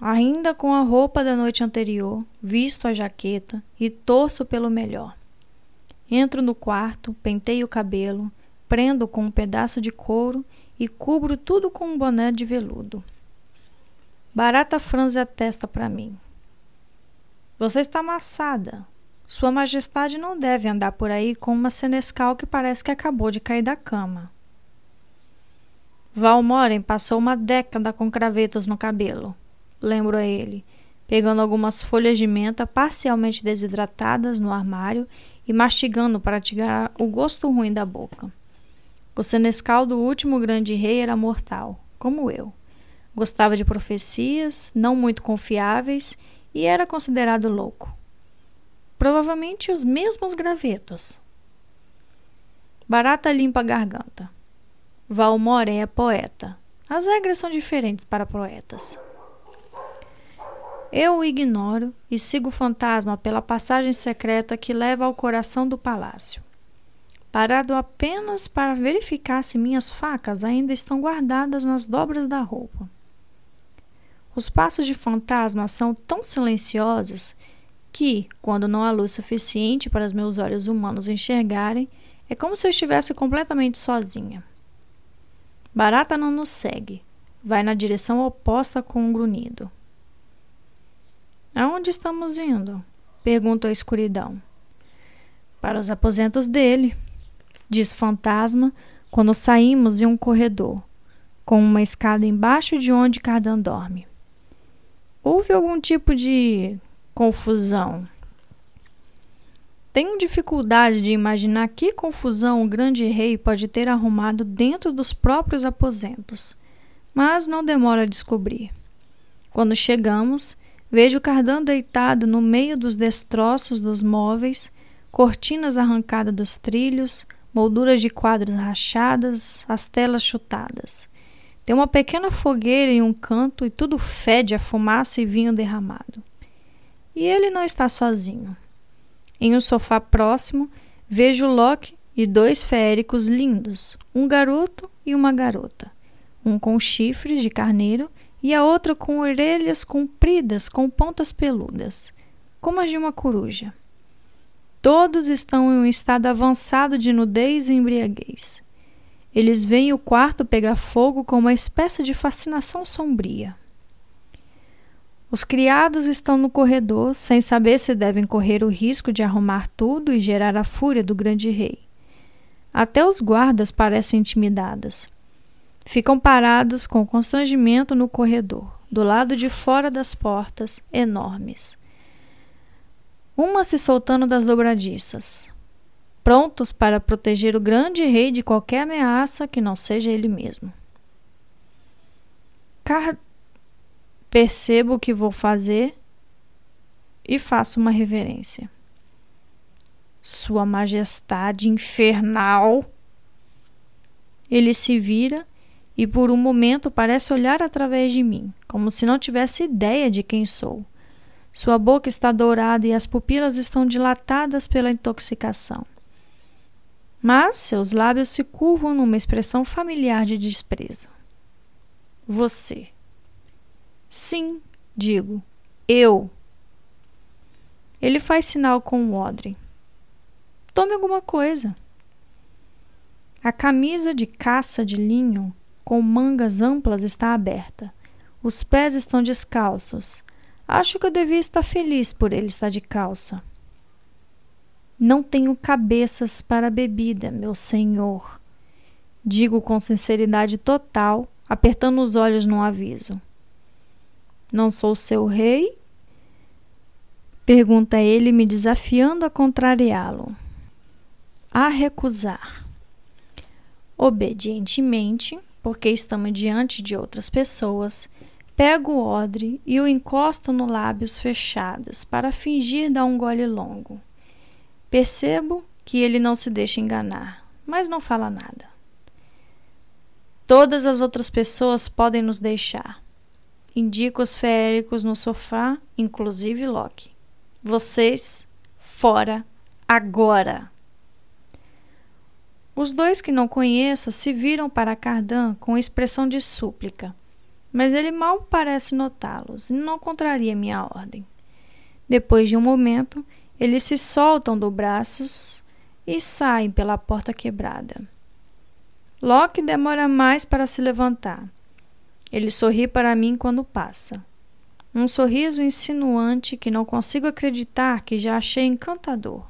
Ainda com a roupa da noite anterior, visto a jaqueta e torço pelo melhor. Entro no quarto, penteio o cabelo, prendo com um pedaço de couro e cubro tudo com um boné de veludo. Barata franze a testa para mim. Você está amassada. Sua Majestade não deve andar por aí com uma senescal que parece que acabou de cair da cama. Valmoren passou uma década com cravetos no cabelo lembro a ele, pegando algumas folhas de menta parcialmente desidratadas no armário e mastigando para tirar o gosto ruim da boca. O senescal do último grande rei era mortal, como eu. Gostava de profecias, não muito confiáveis, e era considerado louco. Provavelmente os mesmos gravetos. Barata limpa a garganta. Valmore é poeta. As regras são diferentes para poetas. Eu o ignoro e sigo o fantasma pela passagem secreta que leva ao coração do palácio. Parado apenas para verificar se minhas facas ainda estão guardadas nas dobras da roupa. Os passos de fantasma são tão silenciosos que, quando não há luz suficiente para os meus olhos humanos enxergarem, é como se eu estivesse completamente sozinha. Barata não nos segue, vai na direção oposta com um grunhido. Aonde estamos indo? Pergunta a escuridão. Para os aposentos dele, diz Fantasma quando saímos em um corredor, com uma escada embaixo de onde Cardan dorme. Houve algum tipo de confusão? Tenho dificuldade de imaginar que confusão o grande rei pode ter arrumado dentro dos próprios aposentos, mas não demora a descobrir. Quando chegamos, vejo Cardan deitado no meio dos destroços dos móveis, cortinas arrancadas dos trilhos, molduras de quadros rachadas, as telas chutadas. Tem uma pequena fogueira em um canto e tudo fede a fumaça e vinho derramado. E ele não está sozinho. Em um sofá próximo, vejo Locke e dois féricos lindos, um garoto e uma garota, um com chifres de carneiro e a outra com orelhas compridas com pontas peludas, como as de uma coruja. Todos estão em um estado avançado de nudez e embriaguez. Eles veem o quarto pegar fogo com uma espécie de fascinação sombria. Os criados estão no corredor, sem saber se devem correr o risco de arrumar tudo e gerar a fúria do grande rei. Até os guardas parecem intimidados. Ficam parados com constrangimento no corredor, do lado de fora das portas enormes. Uma se soltando das dobradiças, prontos para proteger o grande rei de qualquer ameaça que não seja ele mesmo. Car percebo o que vou fazer e faço uma reverência. Sua Majestade infernal. Ele se vira e por um momento parece olhar através de mim, como se não tivesse ideia de quem sou. Sua boca está dourada e as pupilas estão dilatadas pela intoxicação. Mas seus lábios se curvam numa expressão familiar de desprezo. Você. Sim, digo. Eu. Ele faz sinal com o odre. Tome alguma coisa. A camisa de caça de linho com mangas amplas está aberta. Os pés estão descalços. Acho que eu devia estar feliz por ele estar de calça. Não tenho cabeças para bebida, meu senhor. Digo com sinceridade total, apertando os olhos num aviso. Não sou seu rei? Pergunta ele, me desafiando a contrariá-lo. A recusar. Obedientemente, porque estamos diante de outras pessoas, pego o odre e o encosto no lábios fechados para fingir dar um gole longo. Percebo que ele não se deixa enganar, mas não fala nada. Todas as outras pessoas podem nos deixar, Indico os féricos no sofá, inclusive Loki. Vocês, fora, agora! Os dois que não conheço se viram para Cardan com expressão de súplica, mas ele mal parece notá-los e não contraria minha ordem. Depois de um momento, eles se soltam dos braços e saem pela porta quebrada. Loki demora mais para se levantar ele sorri para mim quando passa. Um sorriso insinuante que não consigo acreditar que já achei encantador.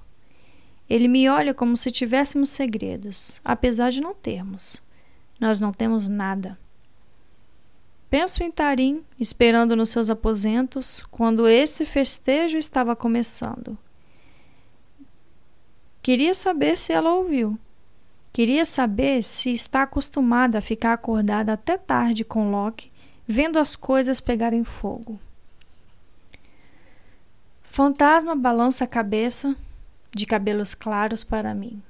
Ele me olha como se tivéssemos segredos, apesar de não termos. Nós não temos nada. Penso em Tarim, esperando nos seus aposentos, quando esse festejo estava começando. Queria saber se ela ouviu. Queria saber se está acostumada a ficar acordada até tarde com Locke, vendo as coisas pegarem fogo. Fantasma balança a cabeça, de cabelos claros para mim,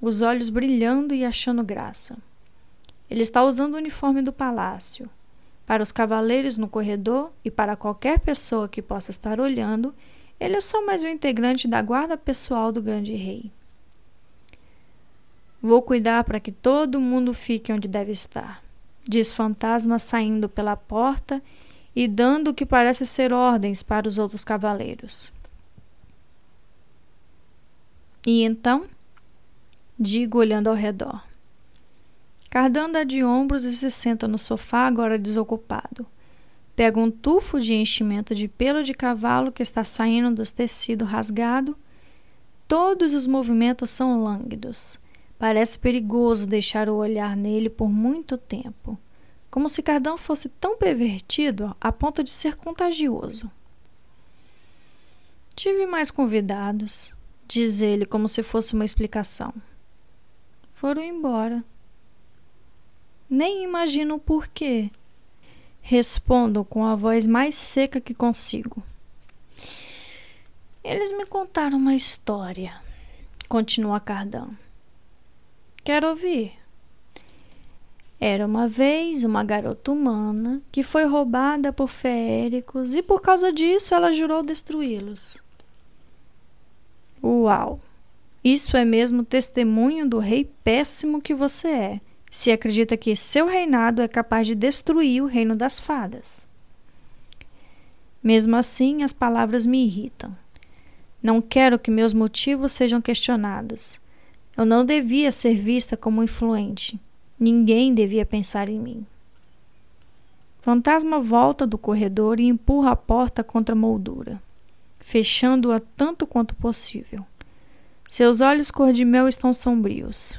os olhos brilhando e achando graça. Ele está usando o uniforme do palácio. Para os cavaleiros no corredor e para qualquer pessoa que possa estar olhando, ele é só mais um integrante da guarda pessoal do grande rei. Vou cuidar para que todo mundo fique onde deve estar, diz Fantasma saindo pela porta e dando o que parece ser ordens para os outros cavaleiros. E então? Digo olhando ao redor. Cardan dá de ombros e se senta no sofá, agora desocupado. Pega um tufo de enchimento de pelo de cavalo que está saindo dos tecidos rasgado. Todos os movimentos são lânguidos. Parece perigoso deixar o olhar nele por muito tempo, como se Cardão fosse tão pervertido a ponto de ser contagioso. Tive mais convidados, diz ele como se fosse uma explicação. Foram embora. Nem imagino o porquê. Respondo com a voz mais seca que consigo. Eles me contaram uma história, continua Cardão. Quero ouvir. Era uma vez uma garota humana que foi roubada por feéricos e por causa disso ela jurou destruí-los. Uau! Isso é mesmo testemunho do rei péssimo que você é se acredita que seu reinado é capaz de destruir o reino das fadas. Mesmo assim, as palavras me irritam. Não quero que meus motivos sejam questionados. Eu não devia ser vista como influente. Ninguém devia pensar em mim. Fantasma volta do corredor e empurra a porta contra a moldura, fechando-a tanto quanto possível. Seus olhos cor de mel estão sombrios.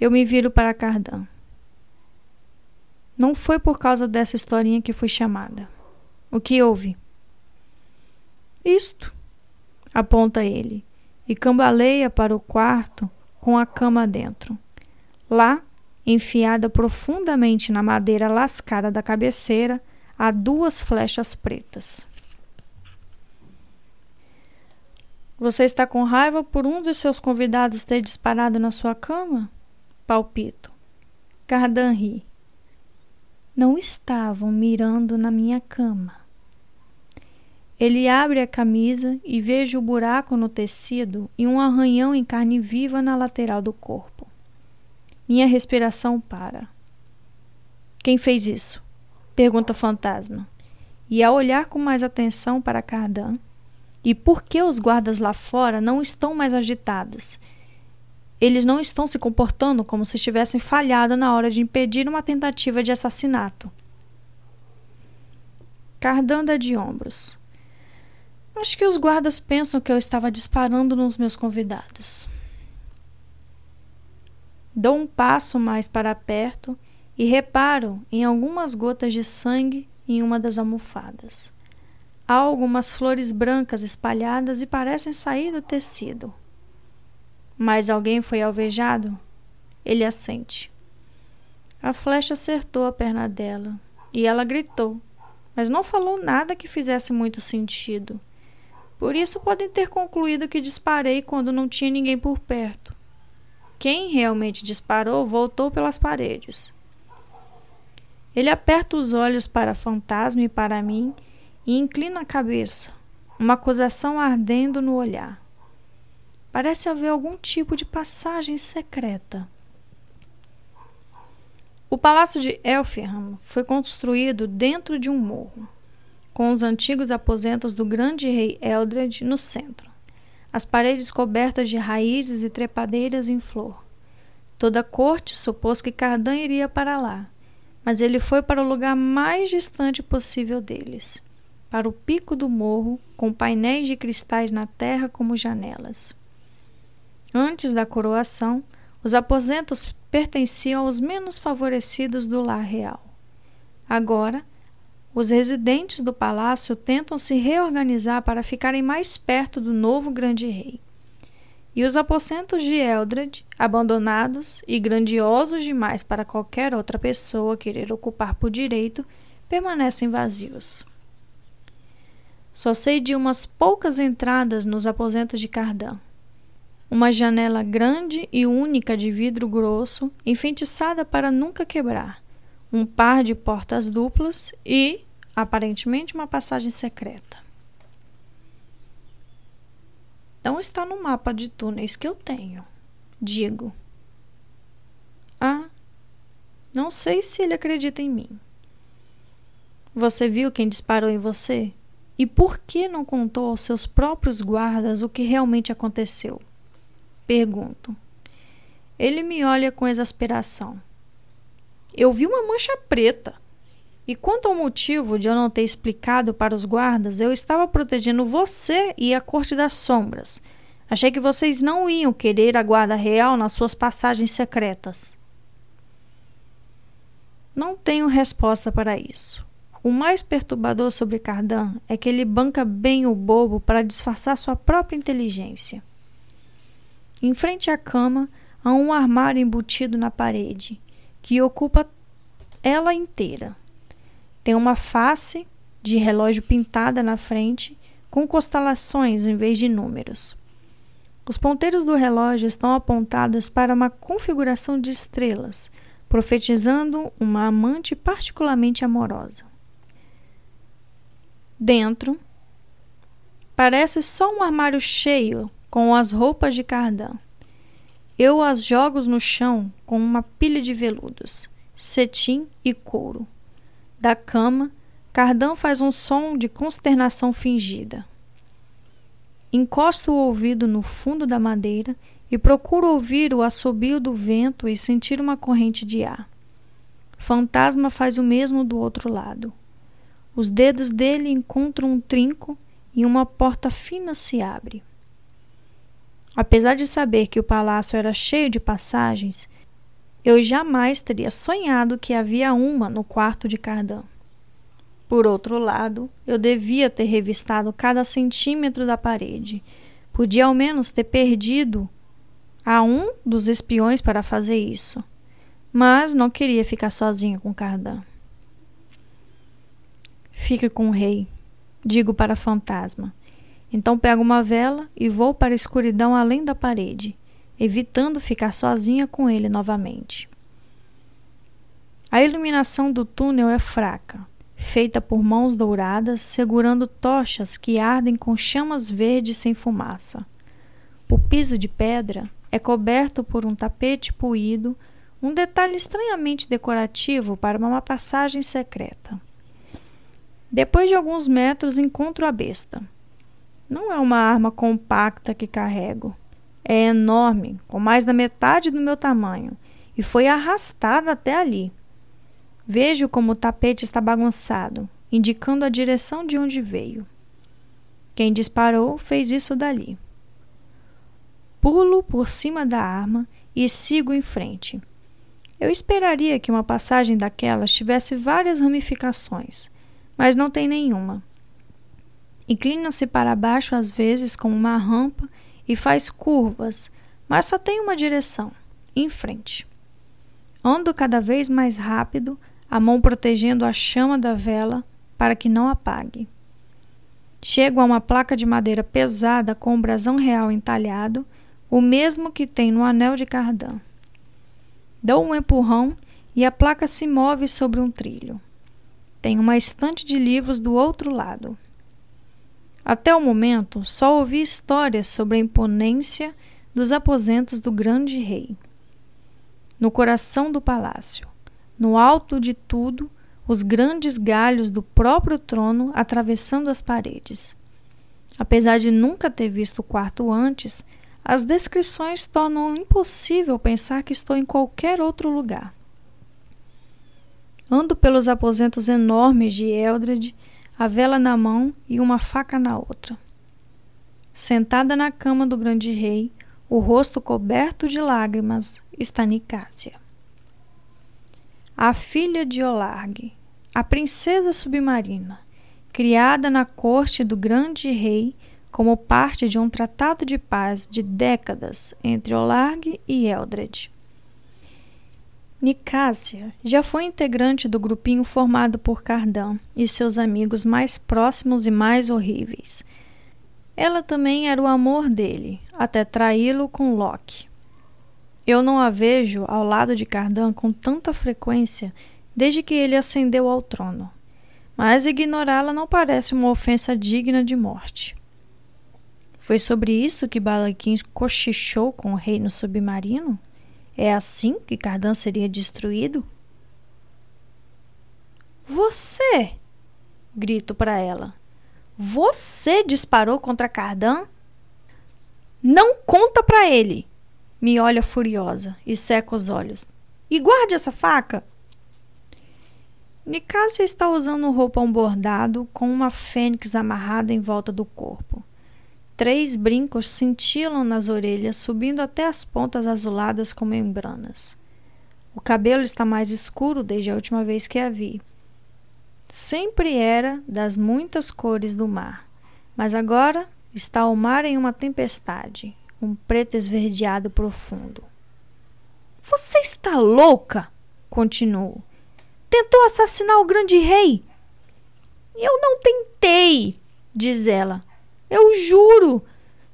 Eu me viro para Cardan. Não foi por causa dessa historinha que fui chamada. O que houve? Isto, aponta ele, e cambaleia para o quarto com a cama dentro. Lá, enfiada profundamente na madeira lascada da cabeceira, há duas flechas pretas. Você está com raiva por um dos seus convidados ter disparado na sua cama? Palpito. Cardan ri. Não estavam mirando na minha cama. Ele abre a camisa e vejo o buraco no tecido e um arranhão em carne viva na lateral do corpo. Minha respiração para. Quem fez isso? Pergunta o fantasma. E ao olhar com mais atenção para Cardan, e por que os guardas lá fora não estão mais agitados? eles não estão se comportando como se tivessem falhado na hora de impedir uma tentativa de assassinato. Cardanda de ombros. Acho que os guardas pensam que eu estava disparando nos meus convidados. Dou um passo mais para perto e reparo em algumas gotas de sangue em uma das almofadas. Há algumas flores brancas espalhadas e parecem sair do tecido. Mas alguém foi alvejado? Ele assente. A flecha acertou a perna dela e ela gritou, mas não falou nada que fizesse muito sentido. Por isso podem ter concluído que disparei quando não tinha ninguém por perto. Quem realmente disparou voltou pelas paredes. Ele aperta os olhos para a fantasma e para mim e inclina a cabeça, uma acusação ardendo no olhar. Parece haver algum tipo de passagem secreta. O palácio de Elfinham foi construído dentro de um morro, com os antigos aposentos do grande rei Eldred no centro, as paredes cobertas de raízes e trepadeiras em flor. Toda a corte supôs que Cardan iria para lá, mas ele foi para o lugar mais distante possível deles, para o pico do morro, com painéis de cristais na terra como janelas. Antes da coroação, os aposentos pertenciam aos menos favorecidos do lar real. Agora, os residentes do palácio tentam se reorganizar para ficarem mais perto do novo grande rei. E os aposentos de Eldred, abandonados e grandiosos demais para qualquer outra pessoa querer ocupar por direito, permanecem vazios. Só sei de umas poucas entradas nos aposentos de Cardan uma janela grande e única de vidro grosso, enfeitiçada para nunca quebrar, um par de portas duplas e, aparentemente, uma passagem secreta. Não está no mapa de túneis que eu tenho, digo. Ah, não sei se ele acredita em mim. Você viu quem disparou em você? E por que não contou aos seus próprios guardas o que realmente aconteceu? Pergunto. Ele me olha com exasperação. Eu vi uma mancha preta. E quanto ao motivo de eu não ter explicado para os guardas, eu estava protegendo você e a Corte das Sombras. Achei que vocês não iam querer a guarda real nas suas passagens secretas. Não tenho resposta para isso. O mais perturbador sobre Cardan é que ele banca bem o bobo para disfarçar sua própria inteligência. Em frente à cama há um armário embutido na parede, que ocupa ela inteira. Tem uma face de relógio pintada na frente, com constelações em vez de números. Os ponteiros do relógio estão apontados para uma configuração de estrelas, profetizando uma amante particularmente amorosa. Dentro, parece só um armário cheio com as roupas de Cardan. Eu as jogo no chão com uma pilha de veludos, cetim e couro. Da cama, Cardan faz um som de consternação fingida. Encosto o ouvido no fundo da madeira e procuro ouvir o assobio do vento e sentir uma corrente de ar. Fantasma faz o mesmo do outro lado. Os dedos dele encontram um trinco e uma porta fina se abre. Apesar de saber que o palácio era cheio de passagens, eu jamais teria sonhado que havia uma no quarto de Cardan. Por outro lado, eu devia ter revistado cada centímetro da parede. Podia ao menos ter perdido a um dos espiões para fazer isso. Mas não queria ficar sozinho com Cardan. Fique com o rei, digo para a fantasma. Então pego uma vela e vou para a escuridão além da parede evitando ficar sozinha com ele novamente. A iluminação do túnel é fraca, feita por mãos douradas segurando tochas que ardem com chamas verdes sem fumaça. O piso de pedra é coberto por um tapete puído, um detalhe estranhamente decorativo para uma passagem secreta. Depois de alguns metros encontro a besta. Não é uma arma compacta que carrego é enorme, com mais da metade do meu tamanho, e foi arrastada até ali. Vejo como o tapete está bagunçado, indicando a direção de onde veio. Quem disparou fez isso dali. Pulo por cima da arma e sigo em frente. Eu esperaria que uma passagem daquelas tivesse várias ramificações, mas não tem nenhuma. Inclina-se para baixo às vezes como uma rampa e faz curvas, mas só tem uma direção em frente. Ando cada vez mais rápido, a mão protegendo a chama da vela para que não apague. Chego a uma placa de madeira pesada com um brasão real entalhado, o mesmo que tem no anel de cardan. Dou um empurrão e a placa se move sobre um trilho. Tem uma estante de livros do outro lado. Até o momento, só ouvi histórias sobre a imponência dos aposentos do grande rei. No coração do palácio, no alto de tudo, os grandes galhos do próprio trono atravessando as paredes. Apesar de nunca ter visto o quarto antes, as descrições tornam impossível pensar que estou em qualquer outro lugar. Ando pelos aposentos enormes de Eldred a vela na mão e uma faca na outra. Sentada na cama do grande rei, o rosto coberto de lágrimas, está Nicásia. A filha de Olargue, a princesa submarina, criada na corte do grande rei como parte de um tratado de paz de décadas entre Olargue e Eldred. Nicásia já foi integrante do grupinho formado por Cardan e seus amigos mais próximos e mais horríveis. Ela também era o amor dele, até traí-lo com Loki. Eu não a vejo ao lado de Cardan com tanta frequência desde que ele ascendeu ao trono, mas ignorá-la não parece uma ofensa digna de morte. Foi sobre isso que Balaquim cochichou com o reino submarino? É assim que Cardan seria destruído? Você! Grito para ela. Você disparou contra Cardan? Não conta para ele! Me olha furiosa e seca os olhos. E guarde essa faca! Nicásia está usando um roupão bordado com uma fênix amarrada em volta do corpo. Três brincos cintilam nas orelhas, subindo até as pontas azuladas com membranas. O cabelo está mais escuro desde a última vez que a vi. Sempre era das muitas cores do mar, mas agora está o mar em uma tempestade, um preto esverdeado profundo. Você está louca? continuou. Tentou assassinar o grande rei? Eu não tentei, diz ela. Eu juro.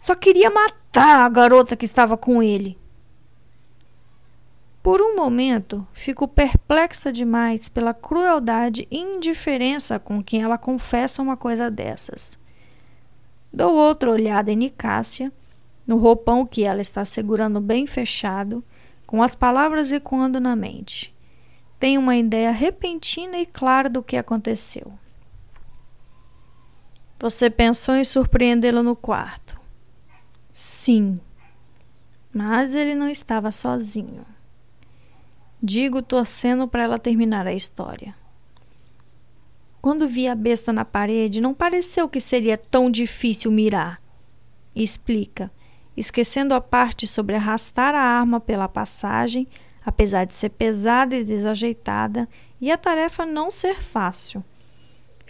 Só queria matar a garota que estava com ele. Por um momento, fico perplexa demais pela crueldade e indiferença com que ela confessa uma coisa dessas. Dou outra olhada em Nicásia, no roupão que ela está segurando bem fechado, com as palavras ecoando na mente. Tenho uma ideia repentina e clara do que aconteceu. Você pensou em surpreendê-lo no quarto? Sim. Mas ele não estava sozinho. Digo torcendo para ela terminar a história. Quando vi a besta na parede, não pareceu que seria tão difícil mirar. Explica, esquecendo a parte sobre arrastar a arma pela passagem, apesar de ser pesada e desajeitada, e a tarefa não ser fácil.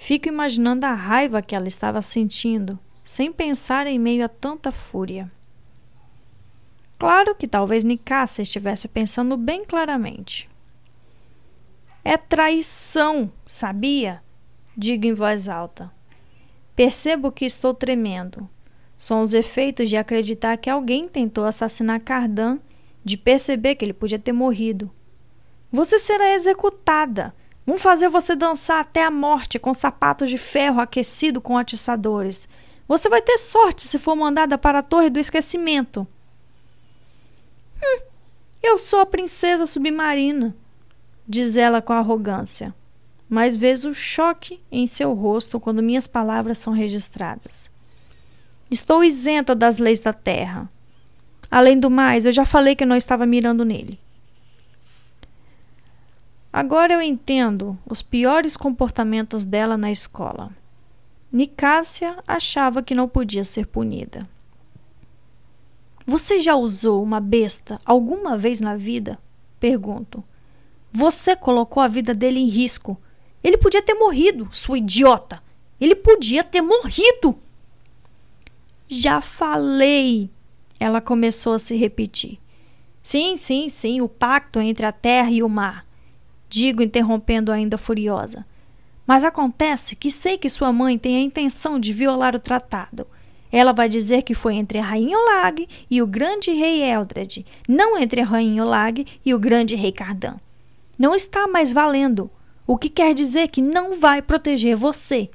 Fico imaginando a raiva que ela estava sentindo, sem pensar em meio a tanta fúria. Claro que talvez Nicásia estivesse pensando bem claramente. É traição, sabia? Digo em voz alta. Percebo que estou tremendo. São os efeitos de acreditar que alguém tentou assassinar Cardan, de perceber que ele podia ter morrido. Você será executada. Vão fazer você dançar até a morte com sapatos de ferro aquecido com atiçadores. Você vai ter sorte se for mandada para a Torre do Esquecimento. Hum, eu sou a princesa submarina, diz ela com arrogância, mas vejo o choque em seu rosto quando minhas palavras são registradas. Estou isenta das leis da terra. Além do mais, eu já falei que não estava mirando nele. Agora eu entendo os piores comportamentos dela na escola. Nicásia achava que não podia ser punida. Você já usou uma besta alguma vez na vida? Pergunto. Você colocou a vida dele em risco. Ele podia ter morrido, sua idiota. Ele podia ter morrido. Já falei. Ela começou a se repetir. Sim, sim, sim, o pacto entre a terra e o mar digo interrompendo ainda furiosa. Mas acontece que sei que sua mãe tem a intenção de violar o tratado. Ela vai dizer que foi entre a rainha Olag e o grande rei Eldred, não entre a rainha Olag e o grande rei Cardan. Não está mais valendo, o que quer dizer que não vai proteger você.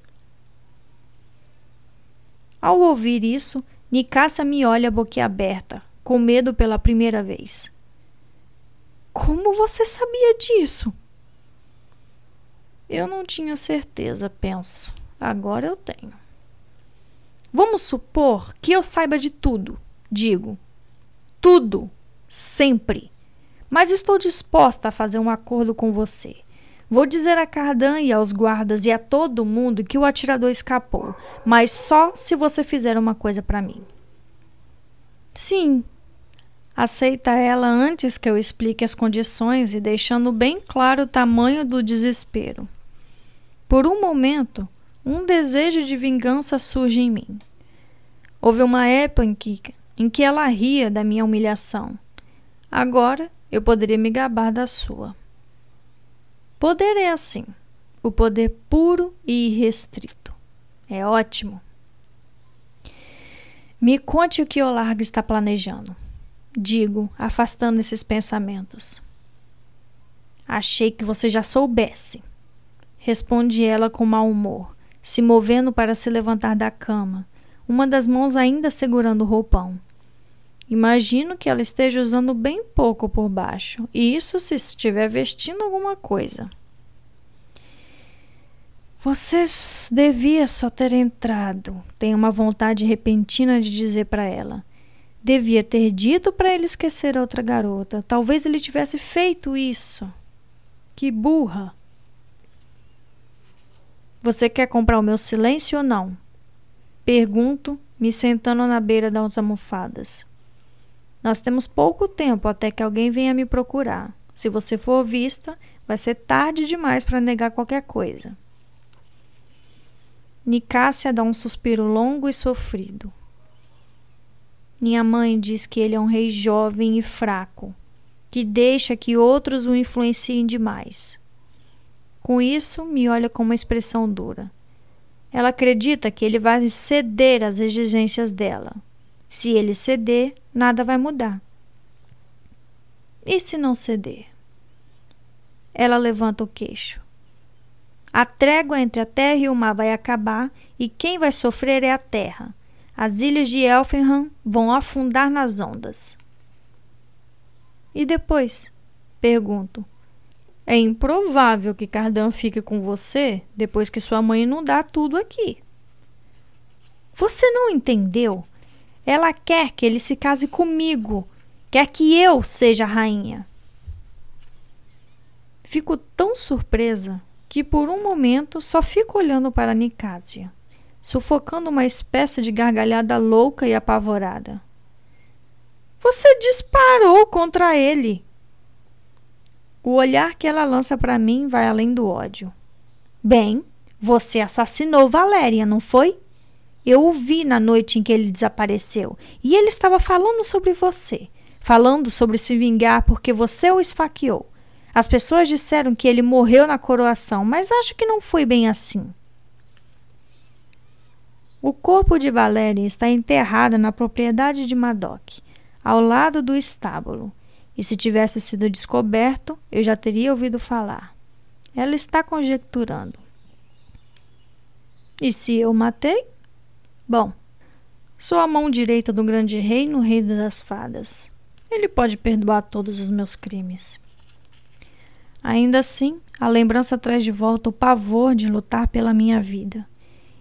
Ao ouvir isso, Nicásia me olha boquiaberta, com medo pela primeira vez. Como você sabia disso? Eu não tinha certeza, penso. Agora eu tenho. Vamos supor que eu saiba de tudo. Digo, tudo, sempre. Mas estou disposta a fazer um acordo com você. Vou dizer a Cardan e aos guardas e a todo mundo que o atirador escapou, mas só se você fizer uma coisa para mim. Sim. Aceita ela antes que eu explique as condições e deixando bem claro o tamanho do desespero. Por um momento, um desejo de vingança surge em mim. Houve uma época em que, ela ria da minha humilhação. Agora eu poderia me gabar da sua. Poder é assim, o poder puro e irrestrito. É ótimo. Me conte o que o Largo está planejando. Digo, afastando esses pensamentos. Achei que você já soubesse responde ela com mau humor, se movendo para se levantar da cama, uma das mãos ainda segurando o roupão. Imagino que ela esteja usando bem pouco por baixo, e isso se estiver vestindo alguma coisa. Vocês devia só ter entrado, tenho uma vontade repentina de dizer para ela. Devia ter dito para ele esquecer a outra garota. Talvez ele tivesse feito isso. Que burra. Você quer comprar o meu silêncio ou não? Pergunto, me sentando na beira das almofadas. Nós temos pouco tempo até que alguém venha me procurar. Se você for vista, vai ser tarde demais para negar qualquer coisa. Nicásia dá um suspiro longo e sofrido. Minha mãe diz que ele é um rei jovem e fraco, que deixa que outros o influenciem demais. Com isso, me olha com uma expressão dura. Ela acredita que ele vai ceder às exigências dela. Se ele ceder, nada vai mudar. E se não ceder? Ela levanta o queixo. A trégua entre a terra e o mar vai acabar e quem vai sofrer é a terra. As ilhas de Elfenham vão afundar nas ondas. E depois? Pergunto. É improvável que Cardan fique com você depois que sua mãe dá tudo aqui. Você não entendeu? Ela quer que ele se case comigo, quer que eu seja a rainha. Fico tão surpresa que por um momento só fico olhando para Nicásia sufocando uma espécie de gargalhada louca e apavorada. Você disparou contra ele. O olhar que ela lança para mim vai além do ódio. Bem, você assassinou Valéria, não foi? Eu o vi na noite em que ele desapareceu e ele estava falando sobre você, falando sobre se vingar porque você o esfaqueou. As pessoas disseram que ele morreu na coroação, mas acho que não foi bem assim. O corpo de Valéria está enterrado na propriedade de Madoc, ao lado do estábulo, e se tivesse sido descoberto, eu já teria ouvido falar. Ela está conjecturando. E se eu matei? Bom, sou a mão direita do grande rei no reino das fadas. Ele pode perdoar todos os meus crimes. Ainda assim, a lembrança traz de volta o pavor de lutar pela minha vida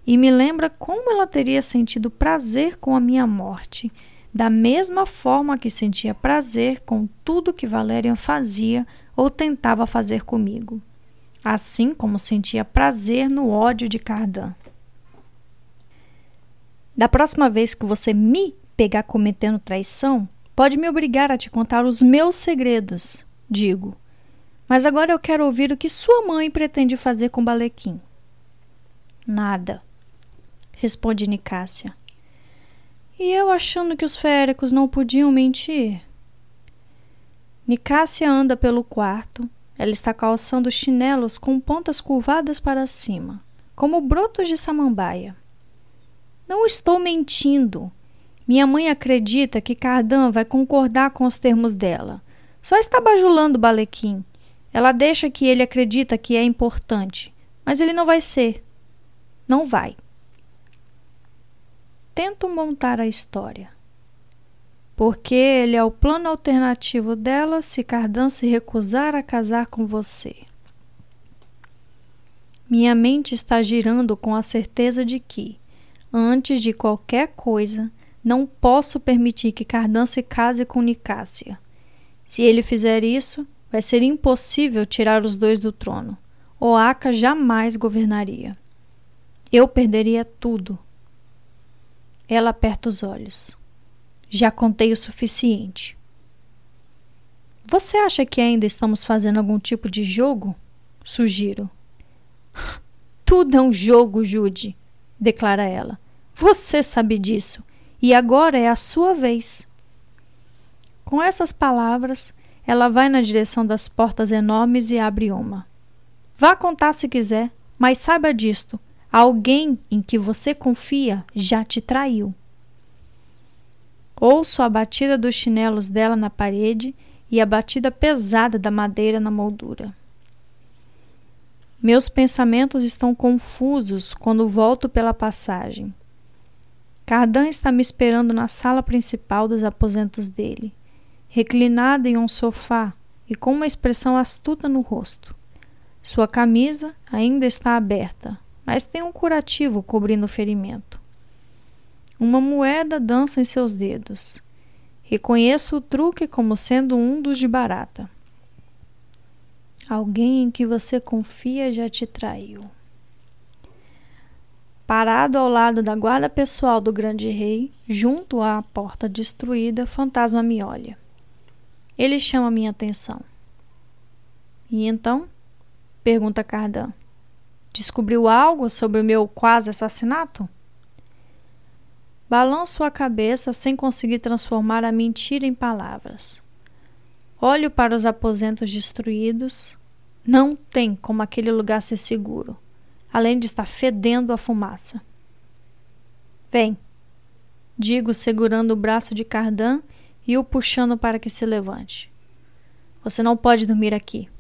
e me lembra como ela teria sentido prazer com a minha morte, da mesma forma que sentia prazer com tudo que Valerian fazia ou tentava fazer comigo, assim como sentia prazer no ódio de Cardan. Da próxima vez que você me pegar cometendo traição, pode me obrigar a te contar os meus segredos, digo. Mas agora eu quero ouvir o que sua mãe pretende fazer com Balequim. Nada responde Nicásia. E eu achando que os féricos não podiam mentir. Nicásia anda pelo quarto. Ela está calçando chinelos com pontas curvadas para cima, como brotos de samambaia. Não estou mentindo. Minha mãe acredita que Cardan vai concordar com os termos dela. Só está bajulando Balequim. Ela deixa que ele acredita que é importante, mas ele não vai ser. Não vai tento montar a história. Porque ele é o plano alternativo dela se Cardan se recusar a casar com você. Minha mente está girando com a certeza de que, antes de qualquer coisa, não posso permitir que Cardan se case com Nicásia. Se ele fizer isso, vai ser impossível tirar os dois do trono. Oaca jamais governaria. Eu perderia tudo ela aperta os olhos. Já contei o suficiente. Você acha que ainda estamos fazendo algum tipo de jogo? Sugiro. Tudo é um jogo, Jude, declara ela. Você sabe disso. E agora é a sua vez. Com essas palavras, ela vai na direção das portas enormes e abre uma. Vá contar se quiser, mas saiba disto: Alguém em que você confia já te traiu. Ouço a batida dos chinelos dela na parede e a batida pesada da madeira na moldura. Meus pensamentos estão confusos quando volto pela passagem. Cardan está me esperando na sala principal dos aposentos dele, reclinada em um sofá e com uma expressão astuta no rosto. Sua camisa ainda está aberta, mas tem um curativo cobrindo o ferimento. Uma moeda dança em seus dedos. Reconheço o truque como sendo um dos de barata. Alguém em que você confia já te traiu. Parado ao lado da guarda pessoal do grande rei, junto à porta destruída, fantasma me olha. Ele chama minha atenção. E então? pergunta Cardan. Descobriu algo sobre o meu quase assassinato? Balanço a cabeça sem conseguir transformar a mentira em palavras. Olho para os aposentos destruídos. Não tem como aquele lugar ser seguro, além de estar fedendo a fumaça. Vem, digo, segurando o braço de Cardan e o puxando para que se levante. Você não pode dormir aqui.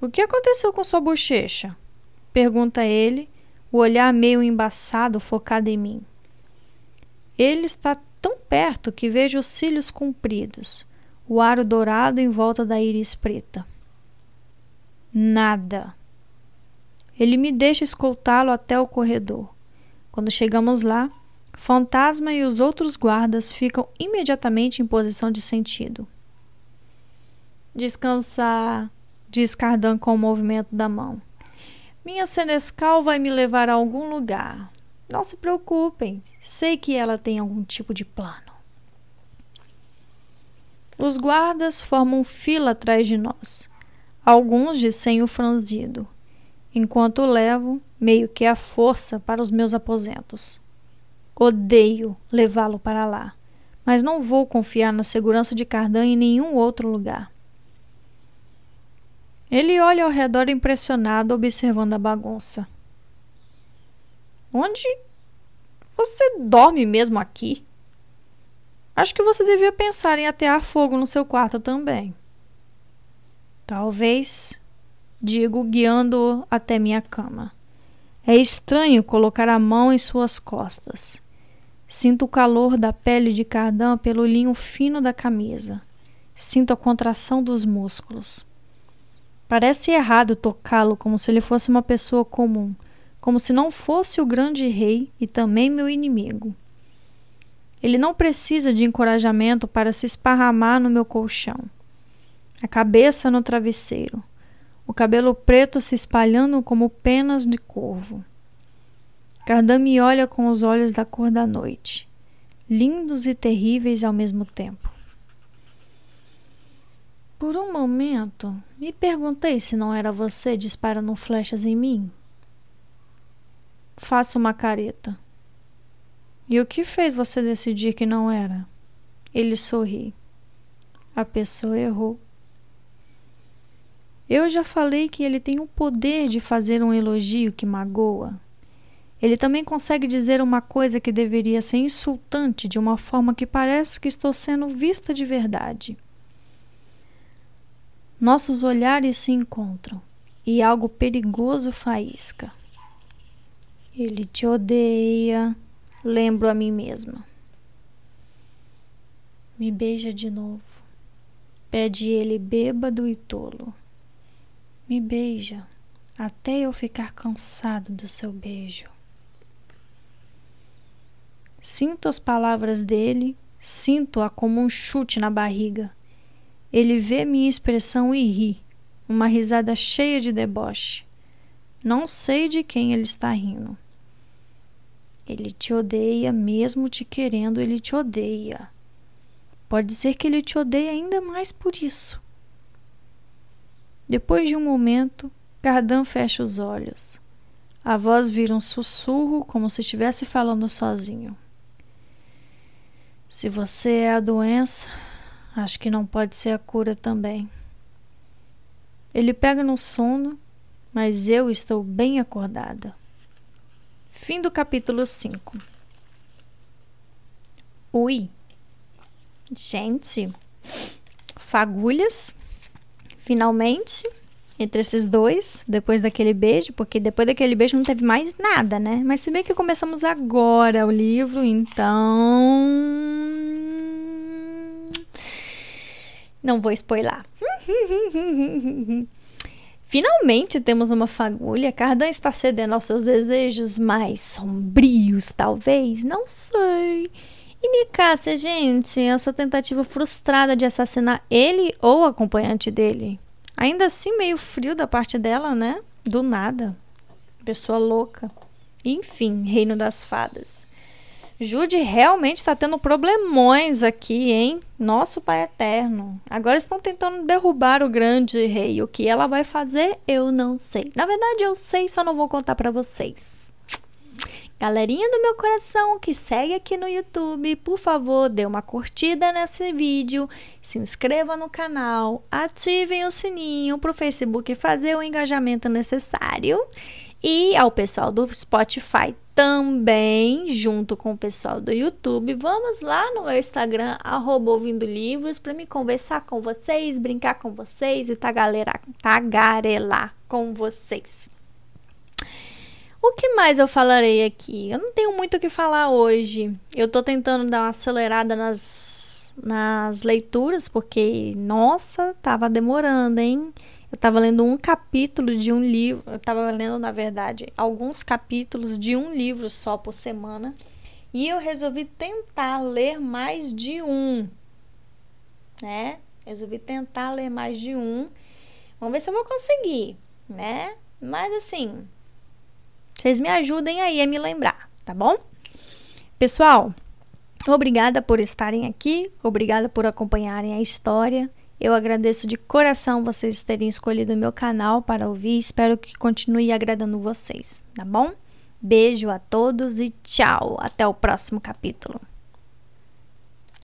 O que aconteceu com sua bochecha? Pergunta ele o olhar meio embaçado focado em mim. Ele está tão perto que vejo os cílios compridos, o aro dourado em volta da íris preta. Nada. Ele me deixa escoltá-lo até o corredor. Quando chegamos lá, Fantasma e os outros guardas ficam imediatamente em posição de sentido. Descansar, diz Cardan com o movimento da mão. Minha senescal vai me levar a algum lugar. Não se preocupem, sei que ela tem algum tipo de plano. Os guardas formam fila atrás de nós, alguns de senho franzido, enquanto levo, meio que à força, para os meus aposentos. Odeio levá-lo para lá, mas não vou confiar na segurança de Cardan em nenhum outro lugar. Ele olha ao redor impressionado, observando a bagunça. Onde você dorme mesmo aqui? Acho que você devia pensar em atear fogo no seu quarto também. Talvez, digo, guiando-o até minha cama. É estranho colocar a mão em suas costas. Sinto o calor da pele de Cardan pelo linho fino da camisa. Sinto a contração dos músculos. Parece errado tocá-lo como se ele fosse uma pessoa comum, como se não fosse o grande rei e também meu inimigo. Ele não precisa de encorajamento para se esparramar no meu colchão. A cabeça no travesseiro, o cabelo preto se espalhando como penas de corvo. Cardan me olha com os olhos da cor da noite, lindos e terríveis ao mesmo tempo. Por um momento, me perguntei se não era você disparando flechas em mim. Faço uma careta. E o que fez você decidir que não era? Ele sorri. A pessoa errou. Eu já falei que ele tem o poder de fazer um elogio que magoa. Ele também consegue dizer uma coisa que deveria ser insultante de uma forma que parece que estou sendo vista de verdade. Nossos olhares se encontram e algo perigoso faísca. Ele te odeia, lembro a mim mesma. Me beija de novo. Pede ele bêbado e tolo. Me beija até eu ficar cansado do seu beijo. Sinto as palavras dele, sinto-a como um chute na barriga. Ele vê minha expressão e ri, uma risada cheia de deboche. Não sei de quem ele está rindo. Ele te odeia, mesmo te querendo, ele te odeia. Pode ser que ele te odeie ainda mais por isso. Depois de um momento, Cardan fecha os olhos. A voz vira um sussurro, como se estivesse falando sozinho. Se você é a doença, Acho que não pode ser a cura também. Ele pega no sono, mas eu estou bem acordada. Fim do capítulo 5. Ui. Gente, fagulhas. Finalmente, entre esses dois, depois daquele beijo, porque depois daquele beijo não teve mais nada, né? Mas se bem que começamos agora o livro, então não vou spoiler. Finalmente temos uma fagulha. Cardan está cedendo aos seus desejos mais sombrios, talvez. Não sei. E Nicásia, gente, essa tentativa frustrada de assassinar ele ou o acompanhante dele. Ainda assim, meio frio da parte dela, né? Do nada. Pessoa louca. Enfim, Reino das Fadas. Jude realmente está tendo problemões aqui, hein? Nosso Pai Eterno. Agora estão tentando derrubar o grande rei. O que ela vai fazer, eu não sei. Na verdade, eu sei, só não vou contar para vocês. Galerinha do meu coração que segue aqui no YouTube, por favor, dê uma curtida nesse vídeo, se inscreva no canal, ativem o sininho para o Facebook fazer o engajamento necessário. E ao pessoal do Spotify também, junto com o pessoal do YouTube, vamos lá no meu Instagram, arroba ouvindo livros, para me conversar com vocês, brincar com vocês e tagarelar, tagarelar com vocês. O que mais eu falarei aqui? Eu não tenho muito o que falar hoje. Eu tô tentando dar uma acelerada nas, nas leituras, porque, nossa, tava demorando, hein? Eu estava lendo um capítulo de um livro, eu estava lendo, na verdade, alguns capítulos de um livro só por semana. E eu resolvi tentar ler mais de um, né? Resolvi tentar ler mais de um. Vamos ver se eu vou conseguir, né? Mas assim, vocês me ajudem aí a me lembrar, tá bom? Pessoal, obrigada por estarem aqui, obrigada por acompanharem a história. Eu agradeço de coração vocês terem escolhido o meu canal para ouvir. Espero que continue agradando vocês, tá bom? Beijo a todos e tchau. Até o próximo capítulo.